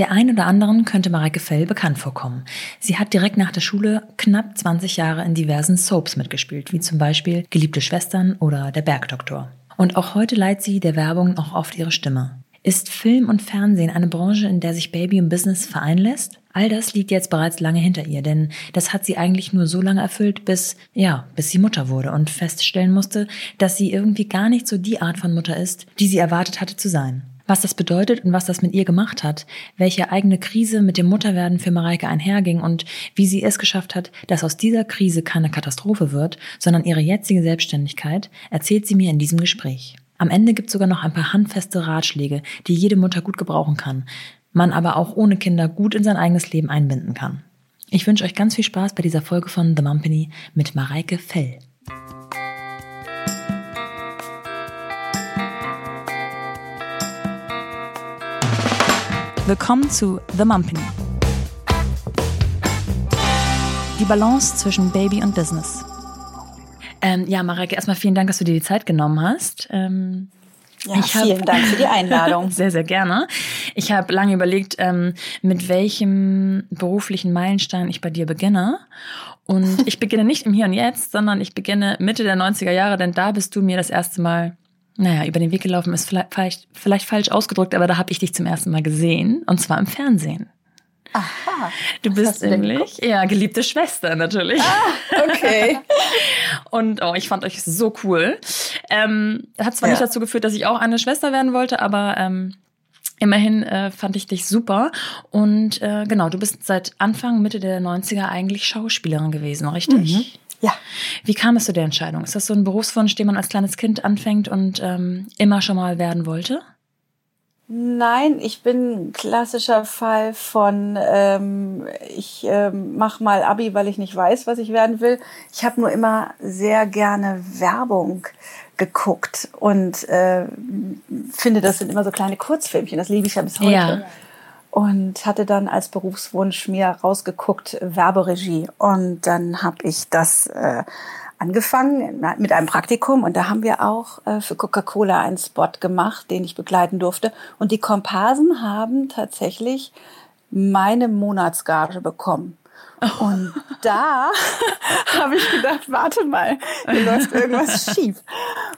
Der ein oder anderen könnte Mareike Fell bekannt vorkommen. Sie hat direkt nach der Schule knapp 20 Jahre in diversen Soaps mitgespielt, wie zum Beispiel Geliebte Schwestern oder Der Bergdoktor. Und auch heute leiht sie der Werbung auch oft ihre Stimme. Ist Film und Fernsehen eine Branche, in der sich Baby und Business vereinen lässt? All das liegt jetzt bereits lange hinter ihr, denn das hat sie eigentlich nur so lange erfüllt, bis, ja, bis sie Mutter wurde und feststellen musste, dass sie irgendwie gar nicht so die Art von Mutter ist, die sie erwartet hatte zu sein. Was das bedeutet und was das mit ihr gemacht hat, welche eigene Krise mit dem Mutterwerden für Mareike einherging und wie sie es geschafft hat, dass aus dieser Krise keine Katastrophe wird, sondern ihre jetzige Selbstständigkeit, erzählt sie mir in diesem Gespräch. Am Ende gibt es sogar noch ein paar handfeste Ratschläge, die jede Mutter gut gebrauchen kann, man aber auch ohne Kinder gut in sein eigenes Leben einbinden kann. Ich wünsche euch ganz viel Spaß bei dieser Folge von The Mumpany mit Mareike Fell. Willkommen zu The Mumpany. Die Balance zwischen Baby und Business. Ähm, ja, Mareike, erstmal vielen Dank, dass du dir die Zeit genommen hast. Ähm, ja, ich vielen hab, Dank für die Einladung. sehr, sehr gerne. Ich habe lange überlegt, ähm, mit welchem beruflichen Meilenstein ich bei dir beginne. Und ich beginne nicht im Hier und Jetzt, sondern ich beginne Mitte der 90er Jahre, denn da bist du mir das erste Mal naja, über den Weg gelaufen ist vielleicht, vielleicht, falsch ausgedrückt, aber da habe ich dich zum ersten Mal gesehen und zwar im Fernsehen. Aha. Du bist nämlich, ja, geliebte Schwester natürlich. Ah, okay. und oh, ich fand euch so cool. Ähm, hat zwar ja. nicht dazu geführt, dass ich auch eine Schwester werden wollte, aber ähm, immerhin äh, fand ich dich super. Und äh, genau, du bist seit Anfang, Mitte der 90er eigentlich Schauspielerin gewesen, richtig? Mhm. Ja. Wie kam es zu der Entscheidung? Ist das so ein Berufswunsch, den man als kleines Kind anfängt und ähm, immer schon mal werden wollte? Nein, ich bin ein klassischer Fall von, ähm, ich ähm, mache mal Abi, weil ich nicht weiß, was ich werden will. Ich habe nur immer sehr gerne Werbung geguckt und äh, finde, das sind immer so kleine Kurzfilmchen. Das liebe ich ja bis heute. Ja und hatte dann als Berufswunsch mir rausgeguckt Werberegie. Und dann habe ich das äh, angefangen mit einem Praktikum. Und da haben wir auch äh, für Coca-Cola einen Spot gemacht, den ich begleiten durfte. Und die Komparsen haben tatsächlich meine Monatsgage bekommen. Und da habe ich gedacht, warte mal, hier läuft irgendwas schief.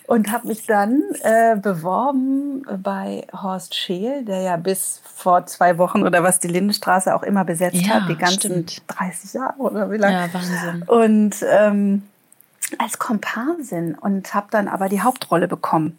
Und habe mich dann äh, beworben bei Horst Scheel, der ja bis vor zwei Wochen oder was die Lindenstraße auch immer besetzt ja, hat, die ganzen stimmt. 30 Jahre oder wie lange. Ja, Wahnsinn. Und ähm, als Komparsin und habe dann aber die Hauptrolle bekommen.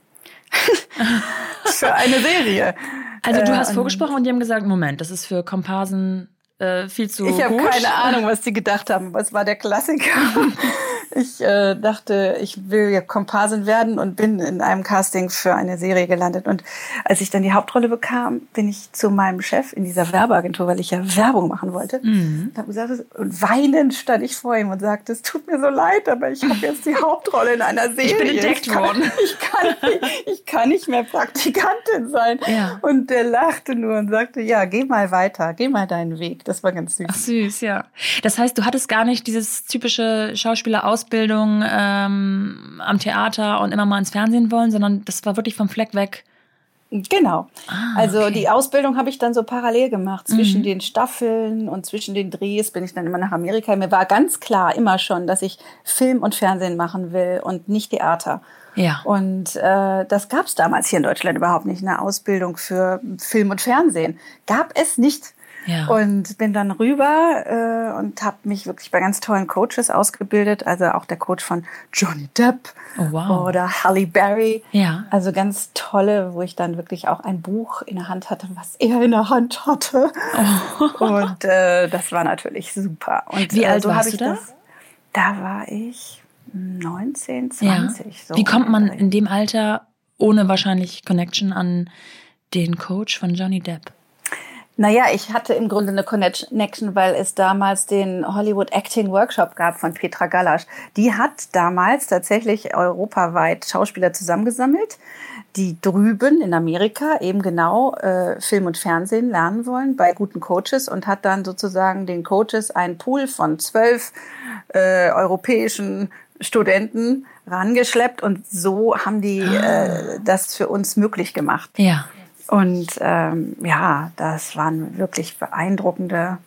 für eine Serie. Also du hast äh, vorgesprochen und die haben gesagt, Moment, das ist für Komparsen äh, viel zu Ich habe keine Ahnung, was die gedacht haben. Was war der Klassiker? ich äh, dachte, ich will ja Komparsin werden und bin in einem Casting für eine Serie gelandet. Und als ich dann die Hauptrolle bekam, bin ich zu meinem Chef in dieser Werbeagentur, weil ich ja Werbung machen wollte. Mhm. Und, gesagt, und weinend stand ich vor ihm und sagte, es tut mir so leid, aber ich habe jetzt die Hauptrolle in einer Serie. Ich bin entdeckt ich kann, worden. Ich kann, nicht, ich kann nicht mehr Praktikantin sein. Ja. Und der lachte nur und sagte, ja, geh mal weiter, geh mal deinen Weg. Das war ganz süß. Ach, süß, ja. Das heißt, du hattest gar nicht dieses typische Schauspieler aus Ausbildung ähm, am Theater und immer mal ins Fernsehen wollen, sondern das war wirklich vom Fleck weg. Genau. Ah, also okay. die Ausbildung habe ich dann so parallel gemacht. Zwischen Mhm. den Staffeln und zwischen den Drehs bin ich dann immer nach Amerika. Mir war ganz klar immer schon, dass ich Film und Fernsehen machen will und nicht Theater. Ja. Und äh, das gab es damals hier in Deutschland überhaupt nicht. Eine Ausbildung für Film und Fernsehen gab es nicht. Ja. Und bin dann rüber äh, und habe mich wirklich bei ganz tollen Coaches ausgebildet. Also auch der Coach von Johnny Depp Oh, wow. oder Halle Berry. Ja. Also ganz tolle, wo ich dann wirklich auch ein Buch in der Hand hatte, was er in der Hand hatte. Und äh, das war natürlich super. Und Oh. Wie äh, alt so warst hab ich du da? Das, da war ich 19, Ja. 20. So Wie kommt man in dem Alter ohne wahrscheinlich Connection an den Coach von Johnny Depp? Naja, ich hatte im Grunde eine Connection, weil es damals den Hollywood Acting Workshop gab von Petra Galasch. Die hat damals tatsächlich europaweit Schauspieler zusammengesammelt, die drüben in Amerika eben genau äh, Film und Fernsehen lernen wollen bei guten Coaches und hat dann sozusagen den Coaches einen Pool von zwölf äh, europäischen Studenten rangeschleppt und so haben die äh, das für uns möglich gemacht. Ja. Und ähm, ja, das waren wirklich beeindruckende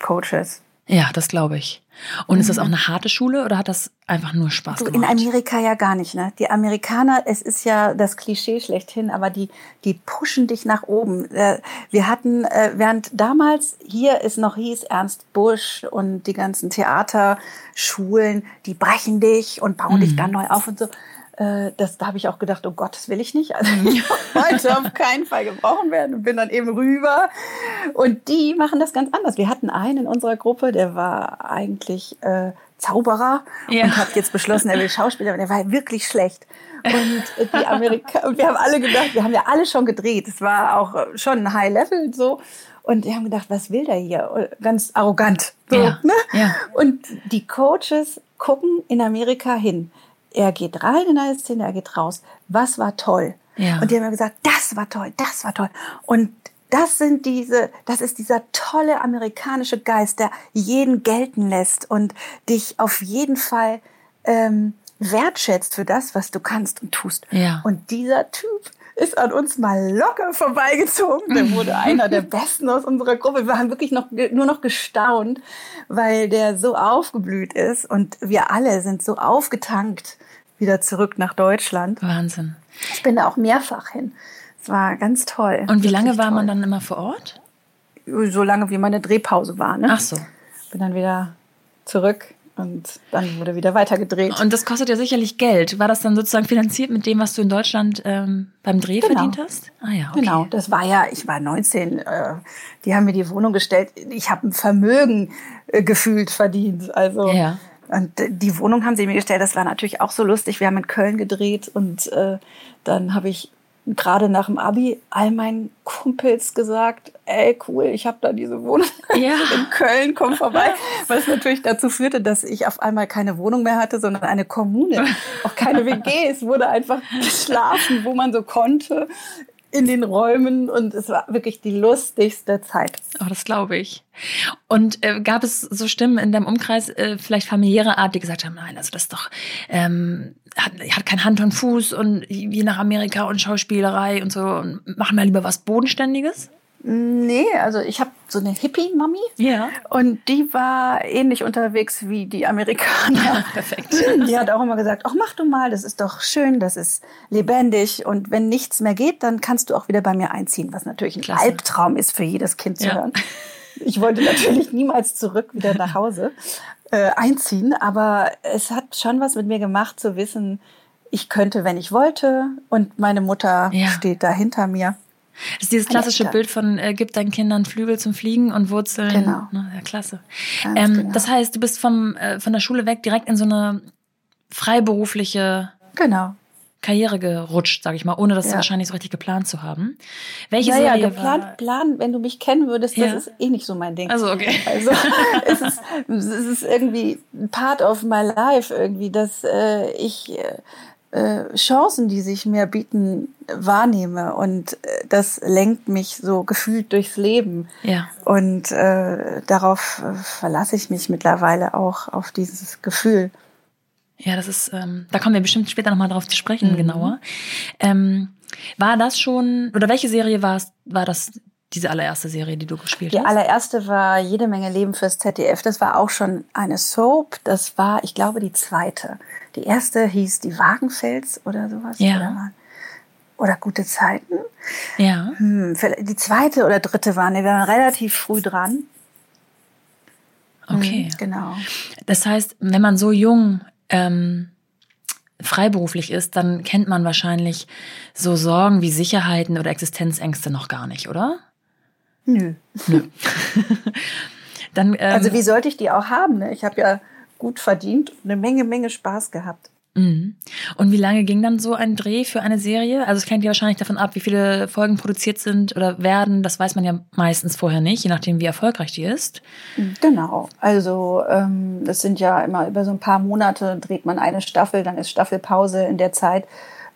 Coaches. Ja, das glaube ich. Und ist das auch eine harte Schule oder hat das einfach nur Spaß Du, gemacht? in Amerika ja gar nicht, ne? Die Amerikaner, es ist ja das Klischee schlechthin, aber die, die pushen dich nach oben. Äh, Wir hatten, äh, während damals hier es noch hieß, Ernst Busch und die ganzen Theaterschulen, die brechen dich und bauen dich dann neu auf und so. Äh, Das, da habe ich auch gedacht, oh Gott, das will ich nicht. Also ich wollte auf keinen Fall gebrochen werden und bin dann eben rüber. Und die machen das ganz anders. Wir hatten einen in unserer Gruppe, der war eigentlich äh, Zauberer Ja. und hat jetzt beschlossen, er will Schauspieler, aber der war wirklich schlecht. Und die Amerika und wir haben alle gedacht, wir haben ja alle schon gedreht. Es war auch äh, schon ein High Level so. Und wir haben gedacht, was will der hier? Ganz arrogant. So, Ja, ne? ja. Und die Coaches gucken in Amerika hin. Er geht rein in eine Szene, er geht raus. Was war toll? Ja. Und die haben mir gesagt, das war toll, das war toll. Und das sind diese, das ist dieser tolle amerikanische Geist, der jeden gelten lässt und dich auf jeden Fall ähm, wertschätzt für das, was du kannst und tust. Ja. Und dieser Typ ist an uns mal locker vorbeigezogen. Der wurde einer der Besten aus unserer Gruppe. Wir haben wirklich noch, nur noch gestaunt, weil der so aufgeblüht ist und wir alle sind so aufgetankt wieder zurück nach Deutschland. Wahnsinn. Ich bin da auch mehrfach hin. Es war ganz toll. Und wie lange war man toll. dann immer vor Ort? So lange, wie meine Drehpause war. Ne? Ach so. Bin dann wieder zurück und dann wurde wieder weitergedreht. Und das kostet ja sicherlich Geld. War das dann sozusagen finanziert mit dem, was du in Deutschland ähm, beim Dreh Genau. verdient hast? Ah ja, okay. Genau, das war ja, ich war 19, äh, die haben mir die Wohnung gestellt. Ich habe ein Vermögen äh, gefühlt verdient. Also Ja. Und die Wohnung haben sie mir gestellt. Das war natürlich auch so lustig. Wir haben in Köln gedreht und äh, dann habe ich gerade nach dem Abi all meinen Kumpels gesagt, ey cool, ich habe da diese Wohnung Ja. in Köln, komm vorbei. Was natürlich dazu führte, dass ich auf einmal keine Wohnung mehr hatte, sondern eine Kommune. Auch keine WG. Es wurde einfach geschlafen, wo man so konnte in den Räumen und es war wirklich die lustigste Zeit. Oh, das glaube ich. Und äh, gab es so Stimmen in deinem Umkreis, äh, vielleicht familiäre Art, die gesagt haben, nein, also das ist doch, ähm, hat, hat kein Hand und Fuß und wie nach Amerika und Schauspielerei und so, und machen wir lieber was Bodenständiges? Nee, also ich habe so eine Hippie-Mami. Ja. Und die war ähnlich unterwegs wie die Amerikaner. Perfekt. Die hat auch immer gesagt, ach mach du mal, das ist doch schön, das ist lebendig und wenn nichts mehr geht, dann kannst du auch wieder bei mir einziehen, was natürlich ein Klasse. Albtraum ist für jedes Kind zu Ja. hören. Ich wollte natürlich niemals zurück wieder nach Hause äh, einziehen, aber es hat schon was mit mir gemacht zu wissen, ich könnte, wenn ich wollte und meine Mutter Ja. steht da hinter mir. Das ist dieses klassische. Bild von, äh, gib deinen Kindern Flügel zum Fliegen und Wurzeln. Genau. Ja, klasse. Ähm, genau. Das heißt, du bist vom, äh, von der Schule weg direkt in so eine freiberufliche Genau. Karriere gerutscht, sag ich mal, ohne das Ja. wahrscheinlich so richtig geplant zu haben. Welche Naja, Serie geplant, war... plan, wenn du mich kennen würdest, Ja. das ist eh nicht so mein Ding. Also, okay. Also es ist, es ist irgendwie part of my life irgendwie, dass äh, ich äh, äh, Chancen, die sich mir bieten, wahrnehme und äh, das lenkt mich so gefühlt durchs Leben. Ja. Und äh, darauf äh, verlasse ich mich mittlerweile auch auf dieses Gefühl. Ja, das ist, ähm, da kommen wir bestimmt später nochmal drauf zu Mhm. sprechen, genauer. Ähm, war das schon, oder welche Serie war es, war das diese allererste Serie, die du gespielt Die hast? allererste war jede Menge Leben fürs ZDF. Das war auch schon eine Soap. Das war, ich glaube, die zweite. Die erste hieß Die Wagenfels oder sowas. Ja. Oder, oder Gute Zeiten. ja. Hm, die zweite oder dritte waren, die waren relativ früh dran. Okay. Hm, genau. Das heißt, wenn man so jung ähm, freiberuflich ist, dann kennt man wahrscheinlich so Sorgen wie Sicherheiten oder Existenzängste noch gar nicht, oder? Nö. Dann, ähm, Also wie sollte ich die auch haben? Ne? Ich habe ja gut verdient und eine Menge, Menge Spaß gehabt. Mhm. Und wie lange ging dann so ein Dreh für eine Serie? Also es hängt ja wahrscheinlich davon ab, wie viele Folgen produziert sind oder werden. Das weiß man ja meistens vorher nicht, je nachdem, wie erfolgreich die ist. Genau. Also ähm, das sind ja immer über so ein paar Monate dreht man eine Staffel, dann ist Staffelpause. In der Zeit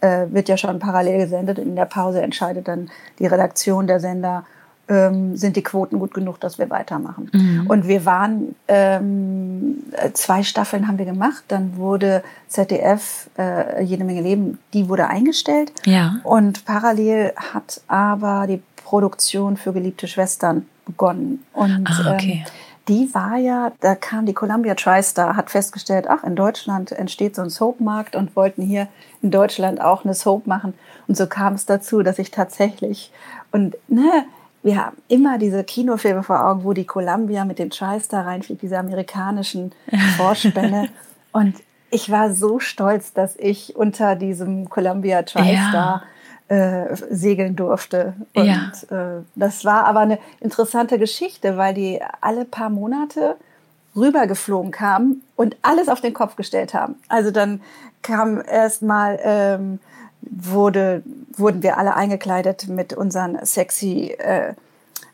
äh, wird ja schon parallel gesendet. In der Pause entscheidet dann die Redaktion der Sender, ähm, sind die Quoten gut genug, dass wir weitermachen. Mhm. Und wir waren, ähm, zwei Staffeln haben wir gemacht, dann wurde ZDF, äh, jede Menge Leben, die wurde eingestellt. Ja. Und parallel hat aber die Produktion für geliebte Schwestern begonnen. Und ah, okay. ähm, die war ja, da kam die Columbia TriStar, hat festgestellt, ach, in Deutschland entsteht so ein Soap-Markt und wollten hier in Deutschland auch eine Soap machen. Und so kam es dazu, dass ich tatsächlich, und ne, wir haben immer diese Kinofilme vor Augen, wo die Columbia mit dem TriStar reinfliegt, diese amerikanischen Vorspänne. und ich war so stolz, dass ich unter diesem Columbia TriStar ja. äh, segeln durfte. Und ja. äh, das war aber eine interessante Geschichte, weil die alle paar Monate rübergeflogen kamen und alles auf den Kopf gestellt haben. Also dann kam erst mal ähm, wurde, wurden wir alle eingekleidet mit unseren sexy äh,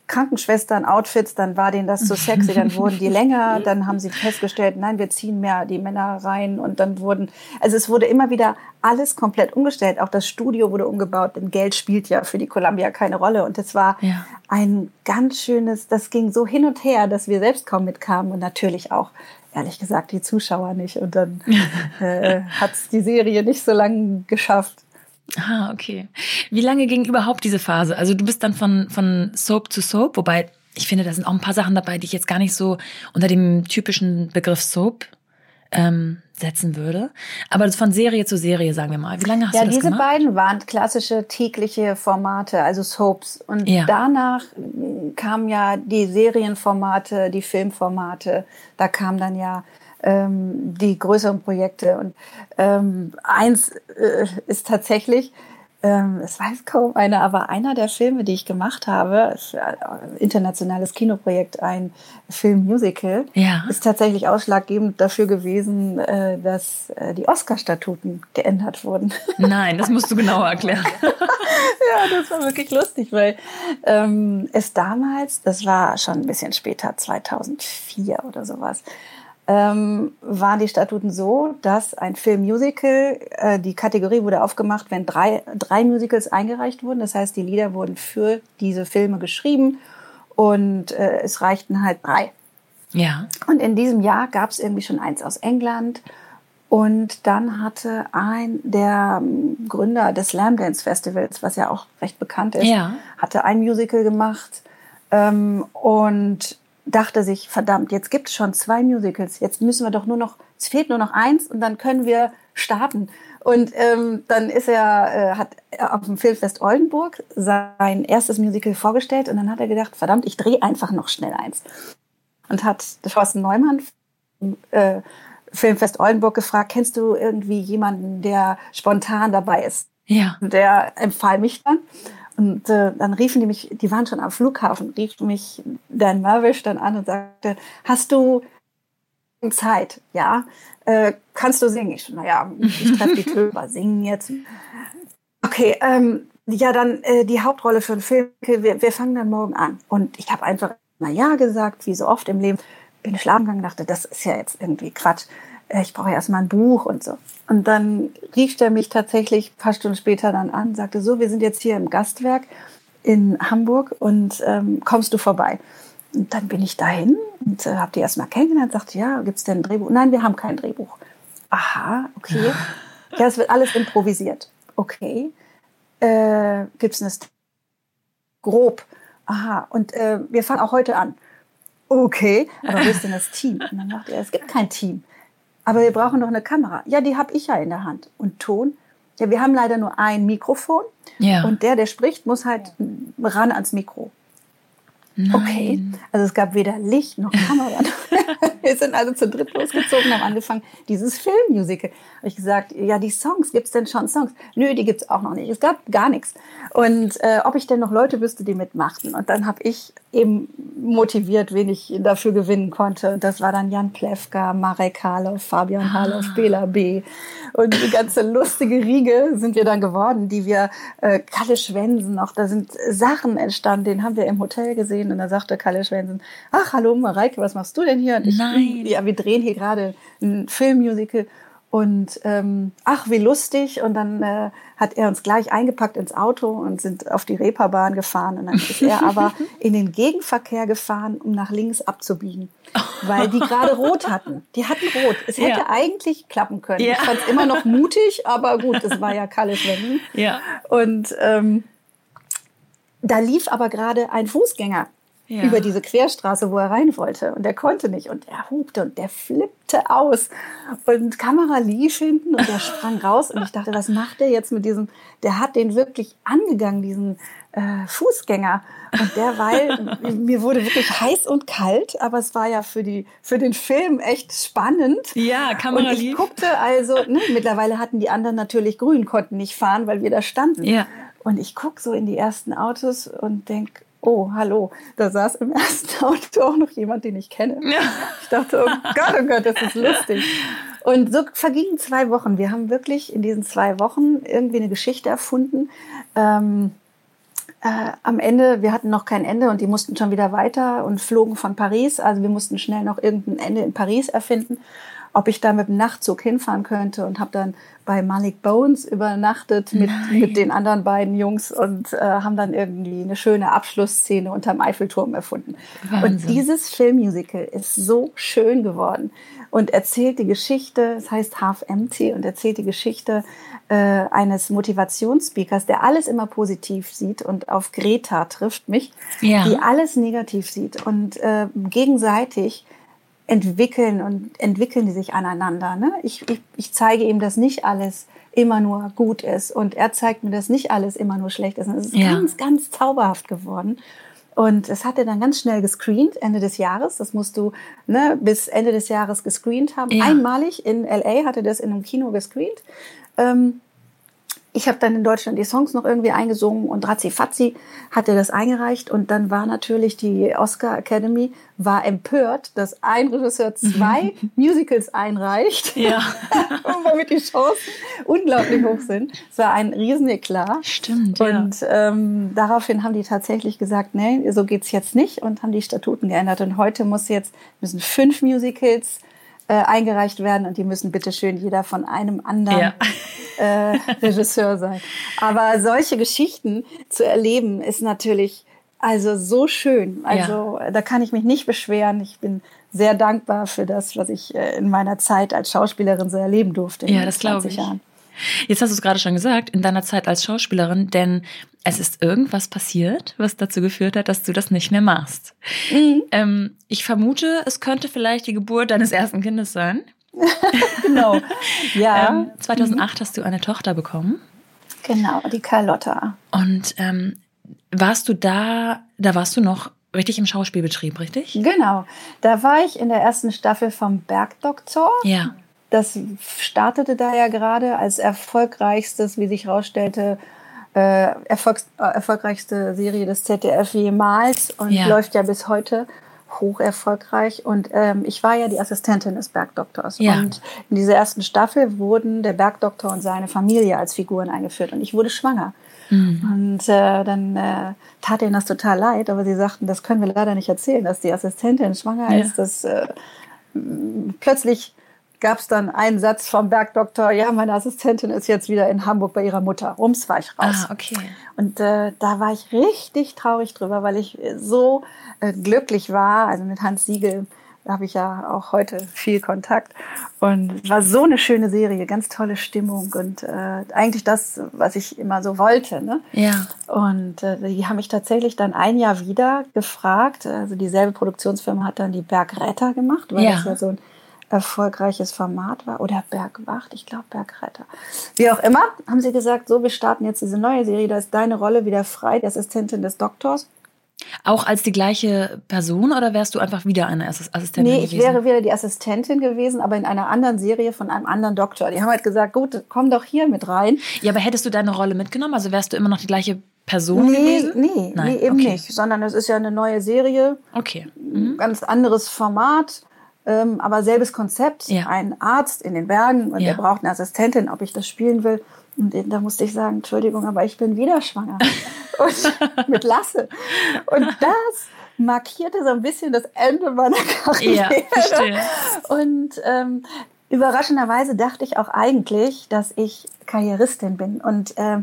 Krankenschwestern-Outfits, dann war denen das zu sexy, dann wurden die länger, dann haben sie festgestellt, nein, wir ziehen mehr die Männer rein. Und dann wurden, also es wurde immer wieder alles komplett umgestellt, auch das Studio wurde umgebaut, denn Geld spielt ja für die Columbia keine Rolle. Und es war ja. ein ganz schönes, das ging so hin und her, dass wir selbst kaum mitkamen. Und natürlich auch ehrlich gesagt die Zuschauer nicht. Und dann äh, hat die Serie nicht so lange geschafft. Ah, okay. Wie lange ging überhaupt diese Phase? Also du bist dann von, von Soap zu Soap, wobei ich finde, da sind auch ein paar Sachen dabei, die ich jetzt gar nicht so unter dem typischen Begriff Soap ähm, setzen würde. Aber von Serie zu Serie, sagen wir mal. Wie lange hast ja, du das gemacht? Ja, diese beiden waren klassische tägliche Formate, also Soaps. Und ja. danach kamen ja die Serienformate, die Filmformate. Da kam dann ja ähm, die größeren Projekte. Und ähm, eins äh, ist tatsächlich, ähm, es weiß kaum einer, aber einer der Filme, die ich gemacht habe, ein internationales Kinoprojekt, ein Filmmusical, ja. ist tatsächlich ausschlaggebend dafür gewesen, äh, dass äh, die Oscar-Statuten geändert wurden. Nein, das musst du genauer erklären. ja, das war wirklich lustig, weil ähm, es damals, das war schon ein bisschen später, 2004 oder sowas, ähm, waren die Statuten so, dass ein Film-Musical, äh, die Kategorie wurde aufgemacht, wenn drei, drei Musicals eingereicht wurden. Das heißt, die Lieder wurden für diese Filme geschrieben und äh, es reichten halt drei. Ja. Und in diesem Jahr gab es irgendwie schon eins aus England. Und dann hatte ein der ähm, Gründer des Lamb Dance Festivals, was ja auch recht bekannt ist, ja. hatte ein Musical gemacht. Ähm, und dachte sich, verdammt, jetzt gibt es schon zwei Musicals, jetzt müssen wir doch nur noch, es fehlt nur noch eins und dann können wir starten. Und ähm, dann ist er, äh, hat er auf dem Filmfest Oldenburg sein erstes Musical vorgestellt und dann hat er gedacht, verdammt, ich drehe einfach noch schnell eins. Und hat Thorsten Neumann, äh, Filmfest Oldenburg gefragt, kennst du irgendwie jemanden, der spontan dabei ist? Ja. Und der empfahl mich dann. Und äh, dann riefen die mich, die waren schon am Flughafen, riefen mich Dan Mervish dann an und sagte, hast du Zeit? Ja. Äh, kannst du singen? Ich, naja, ich treffe die Töne, aber singen jetzt. Okay, ähm, ja, dann äh, die Hauptrolle für den Film, wir, wir fangen dann morgen an. Und ich habe einfach na ja gesagt, wie so oft im Leben, bin schlafen gegangen, dachte, das ist ja jetzt irgendwie Quatsch. Äh, ich brauche erstmal ein Buch und so. Und dann rief er mich tatsächlich ein paar Stunden später dann an, sagte so, wir sind jetzt hier im Gastwerk in Hamburg und ähm, kommst du vorbei? Und dann bin ich dahin und äh, habe die erstmal kennengelernt, sagte, ja, gibt es denn ein Drehbuch? Nein, wir haben kein Drehbuch. Aha, okay. Ja, es wird alles improvisiert. Okay. Äh, gibt es eine St grob? Aha, und äh, wir fangen auch heute an. Okay, aber wo ist denn das Team? Und dann sagte er, es gibt kein Team. Aber wir brauchen doch eine Kamera. Ja, die habe ich ja in der Hand. Und Ton? Ja, wir haben leider nur ein Mikrofon. Ja. Und der, der spricht, muss halt ran ans Mikro. Nein. Okay. Also es gab weder Licht noch Kamera. Wir sind also zu dritt losgezogen und haben angefangen, dieses Filmmusical. Habe ich gesagt, ja, die Songs, gibt's denn schon Songs? Nö, die gibt's auch noch nicht. Es gab gar nichts. Und äh, ob ich denn noch Leute wüsste, die mitmachten. Und dann habe ich eben motiviert, wen ich dafür gewinnen konnte. Und das war dann Jan Plewka, Marek Harloff, Fabian ah. Harloff, Bela B. Und die ganze lustige Riege sind wir dann geworden, die wir, äh, Kalle Schwensen, auch da sind Sachen entstanden, den haben wir im Hotel gesehen. Und da sagte Kalle Schwensen, ach, hallo Mareike, was machst du denn hier? Und ich, Nein. Ja, wir drehen hier gerade ein Filmmusical. Und ähm, ach, wie lustig. Und dann äh, hat er uns gleich eingepackt ins Auto und sind auf die Reeperbahn gefahren. Und dann ist er aber in den Gegenverkehr gefahren, um nach links abzubiegen, weil die gerade rot hatten. Die hatten rot. Es hätte ja. eigentlich klappen können. Ja. Ich fand es immer noch mutig, aber gut, es war ja Kalle Schwenden. Ja. Und ähm, da lief aber gerade ein Fußgänger ja. über diese Querstraße, wo er rein wollte. Und er konnte nicht. Und er hupte und der flippte aus. Und Kamera lief hinten und er sprang raus. Und ich dachte, was macht der jetzt mit diesem? Der hat den wirklich angegangen, diesen äh, Fußgänger. Und derweil, mir wurde wirklich heiß und kalt, aber es war ja für, die, für den Film echt spannend. Ja, Kamera Und ich lief. guckte also, ne, mittlerweile hatten die anderen natürlich grün, konnten nicht fahren, weil wir da standen. Ja. Und ich gucke so in die ersten Autos und denke, oh, hallo, da saß im ersten Auto auch noch jemand, den ich kenne. Ja. Ich dachte, oh Gott, oh Gott, das ist lustig. Und so vergingen zwei Wochen. Wir haben wirklich in diesen zwei Wochen irgendwie eine Geschichte erfunden. Ähm, äh, am Ende, wir hatten noch kein Ende und die mussten schon wieder weiter und flogen von Paris. Also wir mussten schnell noch irgendein Ende in Paris erfinden ob ich da mit dem Nachtzug hinfahren könnte und habe dann bei Malik Bones übernachtet mit, mit den anderen beiden Jungs und äh, haben dann irgendwie eine schöne Abschlussszene unterm Eiffelturm erfunden. Wahnsinn. Und dieses Filmmusical ist so schön geworden und erzählt die Geschichte, es heißt Half Empty und erzählt die Geschichte äh, eines Motivationsspeakers, der alles immer positiv sieht und auf Greta trifft mich, ja. die alles negativ sieht und äh, gegenseitig entwickeln und entwickeln die sich aneinander. Ne? Ich, ich, ich zeige ihm, dass nicht alles immer nur gut ist und er zeigt mir, dass nicht alles immer nur schlecht ist. Und es ist ja. ganz, ganz zauberhaft geworden. Und es hat er dann ganz schnell gescreent, Ende des Jahres. Das musst du ne, bis Ende des Jahres gescreent haben. Ja. Einmalig in LA hatte das in einem Kino gescreent. Ähm, ich habe dann in Deutschland die Songs noch irgendwie eingesungen und Razzi Fazzi hatte das eingereicht und dann war natürlich die Oscar Academy war empört, dass ein Regisseur zwei Musicals einreicht, ja. womit die Chancen unglaublich hoch sind. Es war ein Rieseneklat. Stimmt. Und ja. ähm, daraufhin haben die tatsächlich gesagt, nee, so geht's jetzt nicht und haben die Statuten geändert. Und heute muss jetzt müssen fünf Musicals äh, eingereicht werden und die müssen bitte schön jeder von einem anderen ja. äh, Regisseur sein. Aber solche Geschichten zu erleben ist natürlich also so schön. Also ja. da kann ich mich nicht beschweren. Ich bin sehr dankbar für das, was ich äh, in meiner Zeit als Schauspielerin so erleben durfte. Ja, das glaube ich. Jahren. Jetzt hast du es gerade schon gesagt, in deiner Zeit als Schauspielerin, denn es ist irgendwas passiert, was dazu geführt hat, dass du das nicht mehr machst. Mhm. Ähm, ich vermute, es könnte vielleicht die Geburt deines ersten Kindes sein. genau. Ja. Ähm, 2008 mhm. hast du eine Tochter bekommen. Genau, die Carlotta. Und ähm, warst du da, da warst du noch richtig im Schauspielbetrieb, richtig? Genau. Da war ich in der ersten Staffel vom Bergdoktor. Ja. Das startete da ja gerade als erfolgreichstes, wie sich herausstellte, äh, Erfolgs äh, erfolgreichste Serie des ZDF jemals und ja. läuft ja bis heute hoch erfolgreich. Und ähm, ich war ja die Assistentin des Bergdoktors. Ja. Und in dieser ersten Staffel wurden der Bergdoktor und seine Familie als Figuren eingeführt. Und ich wurde schwanger. Mhm. Und äh, dann äh, tat ihnen das total leid, aber sie sagten, das können wir leider nicht erzählen, dass die Assistentin schwanger ja. ist. Das äh, plötzlich gab es dann einen Satz vom Bergdoktor, ja, meine Assistentin ist jetzt wieder in Hamburg bei ihrer Mutter. Rums war ich raus. Ah, okay. Und äh, da war ich richtig traurig drüber, weil ich so äh, glücklich war. Also mit Hans Siegel da habe ich ja auch heute viel Kontakt. Und war so eine schöne Serie, ganz tolle Stimmung und äh, eigentlich das, was ich immer so wollte. Ne? Ja. Und äh, die haben mich tatsächlich dann ein Jahr wieder gefragt. Also dieselbe Produktionsfirma hat dann die Bergretter gemacht, weil ja. das ja so ein erfolgreiches Format war. Oder Bergwacht, ich glaube Bergretter. Wie auch immer, haben sie gesagt, so, wir starten jetzt diese neue Serie, da ist deine Rolle wieder frei, die Assistentin des Doktors. Auch als die gleiche Person oder wärst du einfach wieder eine Assistentin nee, gewesen? Nee, ich wäre wieder die Assistentin gewesen, aber in einer anderen Serie von einem anderen Doktor. Die haben halt gesagt, gut, komm doch hier mit rein. Ja, aber hättest du deine Rolle mitgenommen? Also wärst du immer noch die gleiche Person nee, gewesen? Nee, Nein, nee, eben okay. nicht, sondern es ist ja eine neue Serie. Okay. Mhm. Ganz anderes Format. Ähm, aber selbes Konzept, ja. ein Arzt in den Bergen und ja. der braucht eine Assistentin, ob ich das spielen will. Und da musste ich sagen, Entschuldigung, aber ich bin wieder schwanger. und mit Lasse. Und das markierte so ein bisschen das Ende meiner Karriere. Ja, verstehe. Und ähm, überraschenderweise dachte ich auch eigentlich, dass ich Karrieristin bin. Und äh,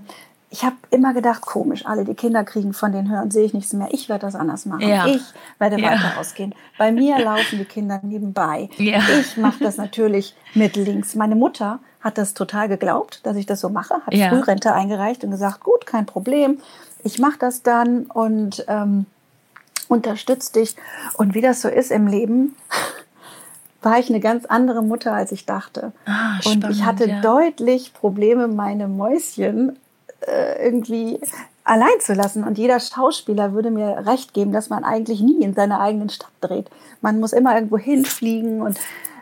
ich habe immer gedacht, komisch, alle die Kinder kriegen von den Hören, sehe ich nichts mehr. Ich werde das anders machen. Ja. Ich werde ja. weiter ausgehen. Bei mir laufen die Kinder nebenbei. Ja. Ich mache das natürlich mit links. Meine Mutter hat das total geglaubt, dass ich das so mache, hat. Frührente eingereicht und gesagt, gut, kein Problem, ich mache das dann und ähm, unterstütze dich. Und wie das so ist im Leben, war ich eine ganz andere Mutter, als ich dachte. Ah, spannend, und ich hatte deutlich Probleme, meine Mäuschen äh, irgendwie allein zu lassen. Und jeder Schauspieler würde mir recht geben, dass man eigentlich nie in seiner eigenen Stadt dreht. Man muss immer irgendwo hinfliegen und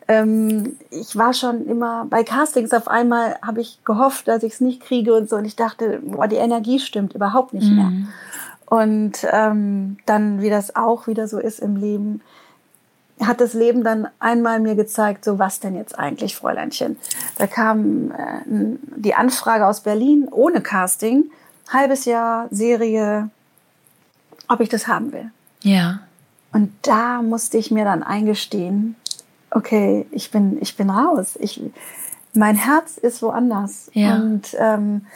ähm, ich war schon immer bei Castings auf einmal habe ich gehofft, dass ich es nicht kriege und so und ich dachte, boah, die Energie stimmt überhaupt nicht mehr. Mhm. Und ähm, dann, wie das auch wieder so ist im Leben, hat das Leben dann einmal mir gezeigt, so was denn jetzt eigentlich, Fräuleinchen. Da kam äh, die Anfrage aus Berlin ohne Casting, halbes Jahr Serie, ob ich das haben will. Ja. Und da musste ich mir dann eingestehen, okay, ich bin, ich bin raus. Ich, mein Herz ist woanders. Ja. Und ähm,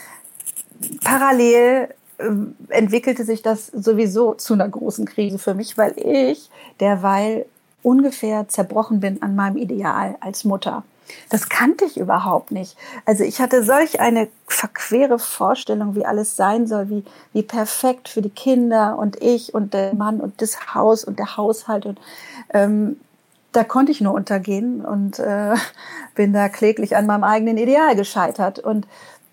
parallel äh, entwickelte sich das sowieso zu einer großen Krise für mich, weil ich derweil ungefähr zerbrochen bin an meinem Ideal als Mutter. Das kannte ich überhaupt nicht. Also ich hatte solch eine verquere Vorstellung, wie alles sein soll, wie, wie perfekt für die Kinder und ich und der Mann und das Haus und der Haushalt. Und ähm, da konnte ich nur untergehen und äh, bin da kläglich an meinem eigenen Ideal gescheitert und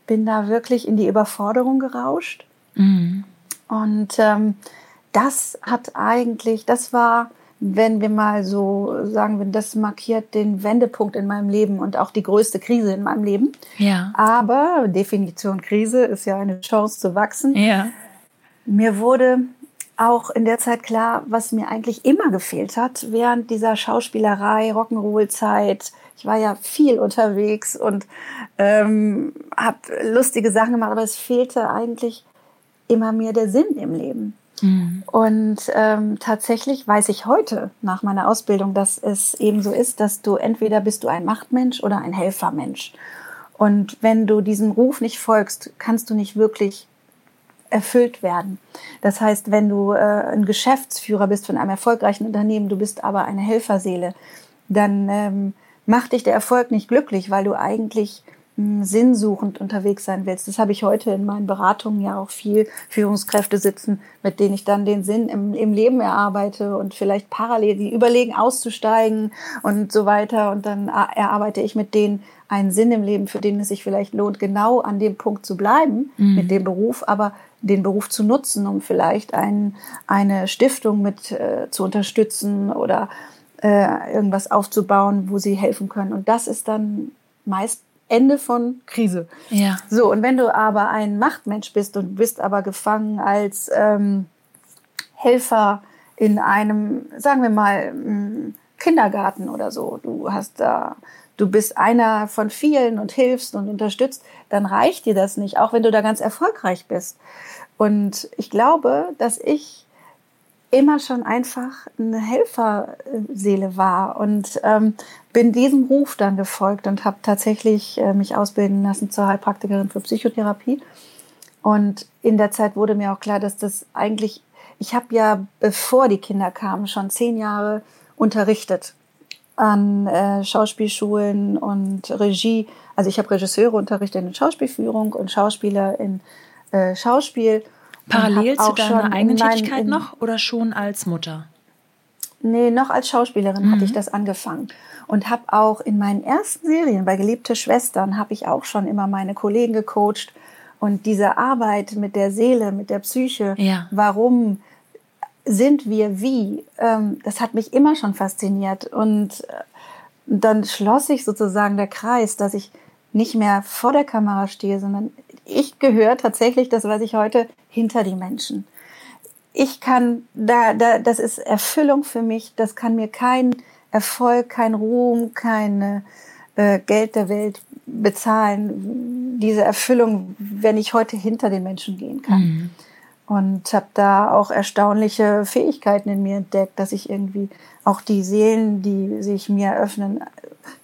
bin da wirklich in die Überforderung gerauscht. Mhm. Und ähm, das hat eigentlich, das war wenn wir mal so sagen, wenn das markiert den Wendepunkt in meinem Leben und auch die größte Krise in meinem Leben. Ja. Aber Definition Krise ist ja eine Chance zu wachsen. Ja. Mir wurde auch in der Zeit klar, was mir eigentlich immer gefehlt hat während dieser Schauspielerei, Rock'n'Roll-Zeit. Ich war ja viel unterwegs und ähm, habe lustige Sachen gemacht, aber es fehlte eigentlich immer mehr der Sinn im Leben. Mhm. Und ähm, tatsächlich weiß ich heute nach meiner Ausbildung, dass es eben so ist, dass du entweder bist du ein Machtmensch oder ein Helfermensch. Und wenn du diesem Ruf nicht folgst, kannst du nicht wirklich erfüllt werden. Das heißt, wenn du äh, ein Geschäftsführer bist von einem erfolgreichen Unternehmen, du bist aber eine Helferseele, dann ähm, macht dich der Erfolg nicht glücklich, weil du eigentlich sinnsuchend unterwegs sein willst. Das habe ich heute in meinen Beratungen ja auch viel Führungskräfte sitzen, mit denen ich dann den Sinn im, im Leben erarbeite und vielleicht parallel die überlegen auszusteigen und so weiter. Und dann erarbeite ich mit denen einen Sinn im Leben, für den es sich vielleicht lohnt, genau an dem Punkt zu bleiben mhm. mit dem Beruf, aber den Beruf zu nutzen, um vielleicht ein, eine Stiftung mit äh, zu unterstützen oder äh, irgendwas aufzubauen, wo sie helfen können. Und das ist dann meist Ende von Krise. Ja. So, und wenn du aber ein Machtmensch bist und bist aber gefangen als ähm, Helfer in einem, sagen wir mal, Kindergarten oder so, du hast da, du bist einer von vielen und hilfst und unterstützt, dann reicht dir das nicht, auch wenn du da ganz erfolgreich bist. Und ich glaube, dass ich immer schon einfach eine Helferseele war und ähm, bin diesem Ruf dann gefolgt und habe tatsächlich äh, mich ausbilden lassen zur Heilpraktikerin für Psychotherapie. Und in der Zeit wurde mir auch klar, dass das eigentlich, ich habe ja, bevor die Kinder kamen, schon zehn Jahre unterrichtet an äh, Schauspielschulen und Regie. Also ich habe Regisseure unterrichtet in Schauspielführung und Schauspieler in äh, Schauspiel. Parallel zu deiner eigenen Tätigkeit noch oder schon als Mutter? Nee, noch als Schauspielerin mhm. hatte ich das angefangen und habe auch in meinen ersten Serien bei Geliebte Schwestern habe ich auch schon immer meine Kollegen gecoacht und diese Arbeit mit der Seele, mit der Psyche, ja. warum sind wir wie, ähm, das hat mich immer schon fasziniert und äh, dann schloss sich sozusagen der Kreis, dass ich nicht mehr vor der Kamera stehe, sondern ich gehöre tatsächlich, das weiß ich heute, hinter die Menschen. Ich kann, da, da, das ist Erfüllung für mich, das kann mir kein Erfolg, kein Ruhm, kein äh, Geld der Welt bezahlen. Diese Erfüllung, wenn ich heute hinter den Menschen gehen kann. Mhm. Und habe da auch erstaunliche Fähigkeiten in mir entdeckt, dass ich irgendwie auch die Seelen, die sich mir öffnen,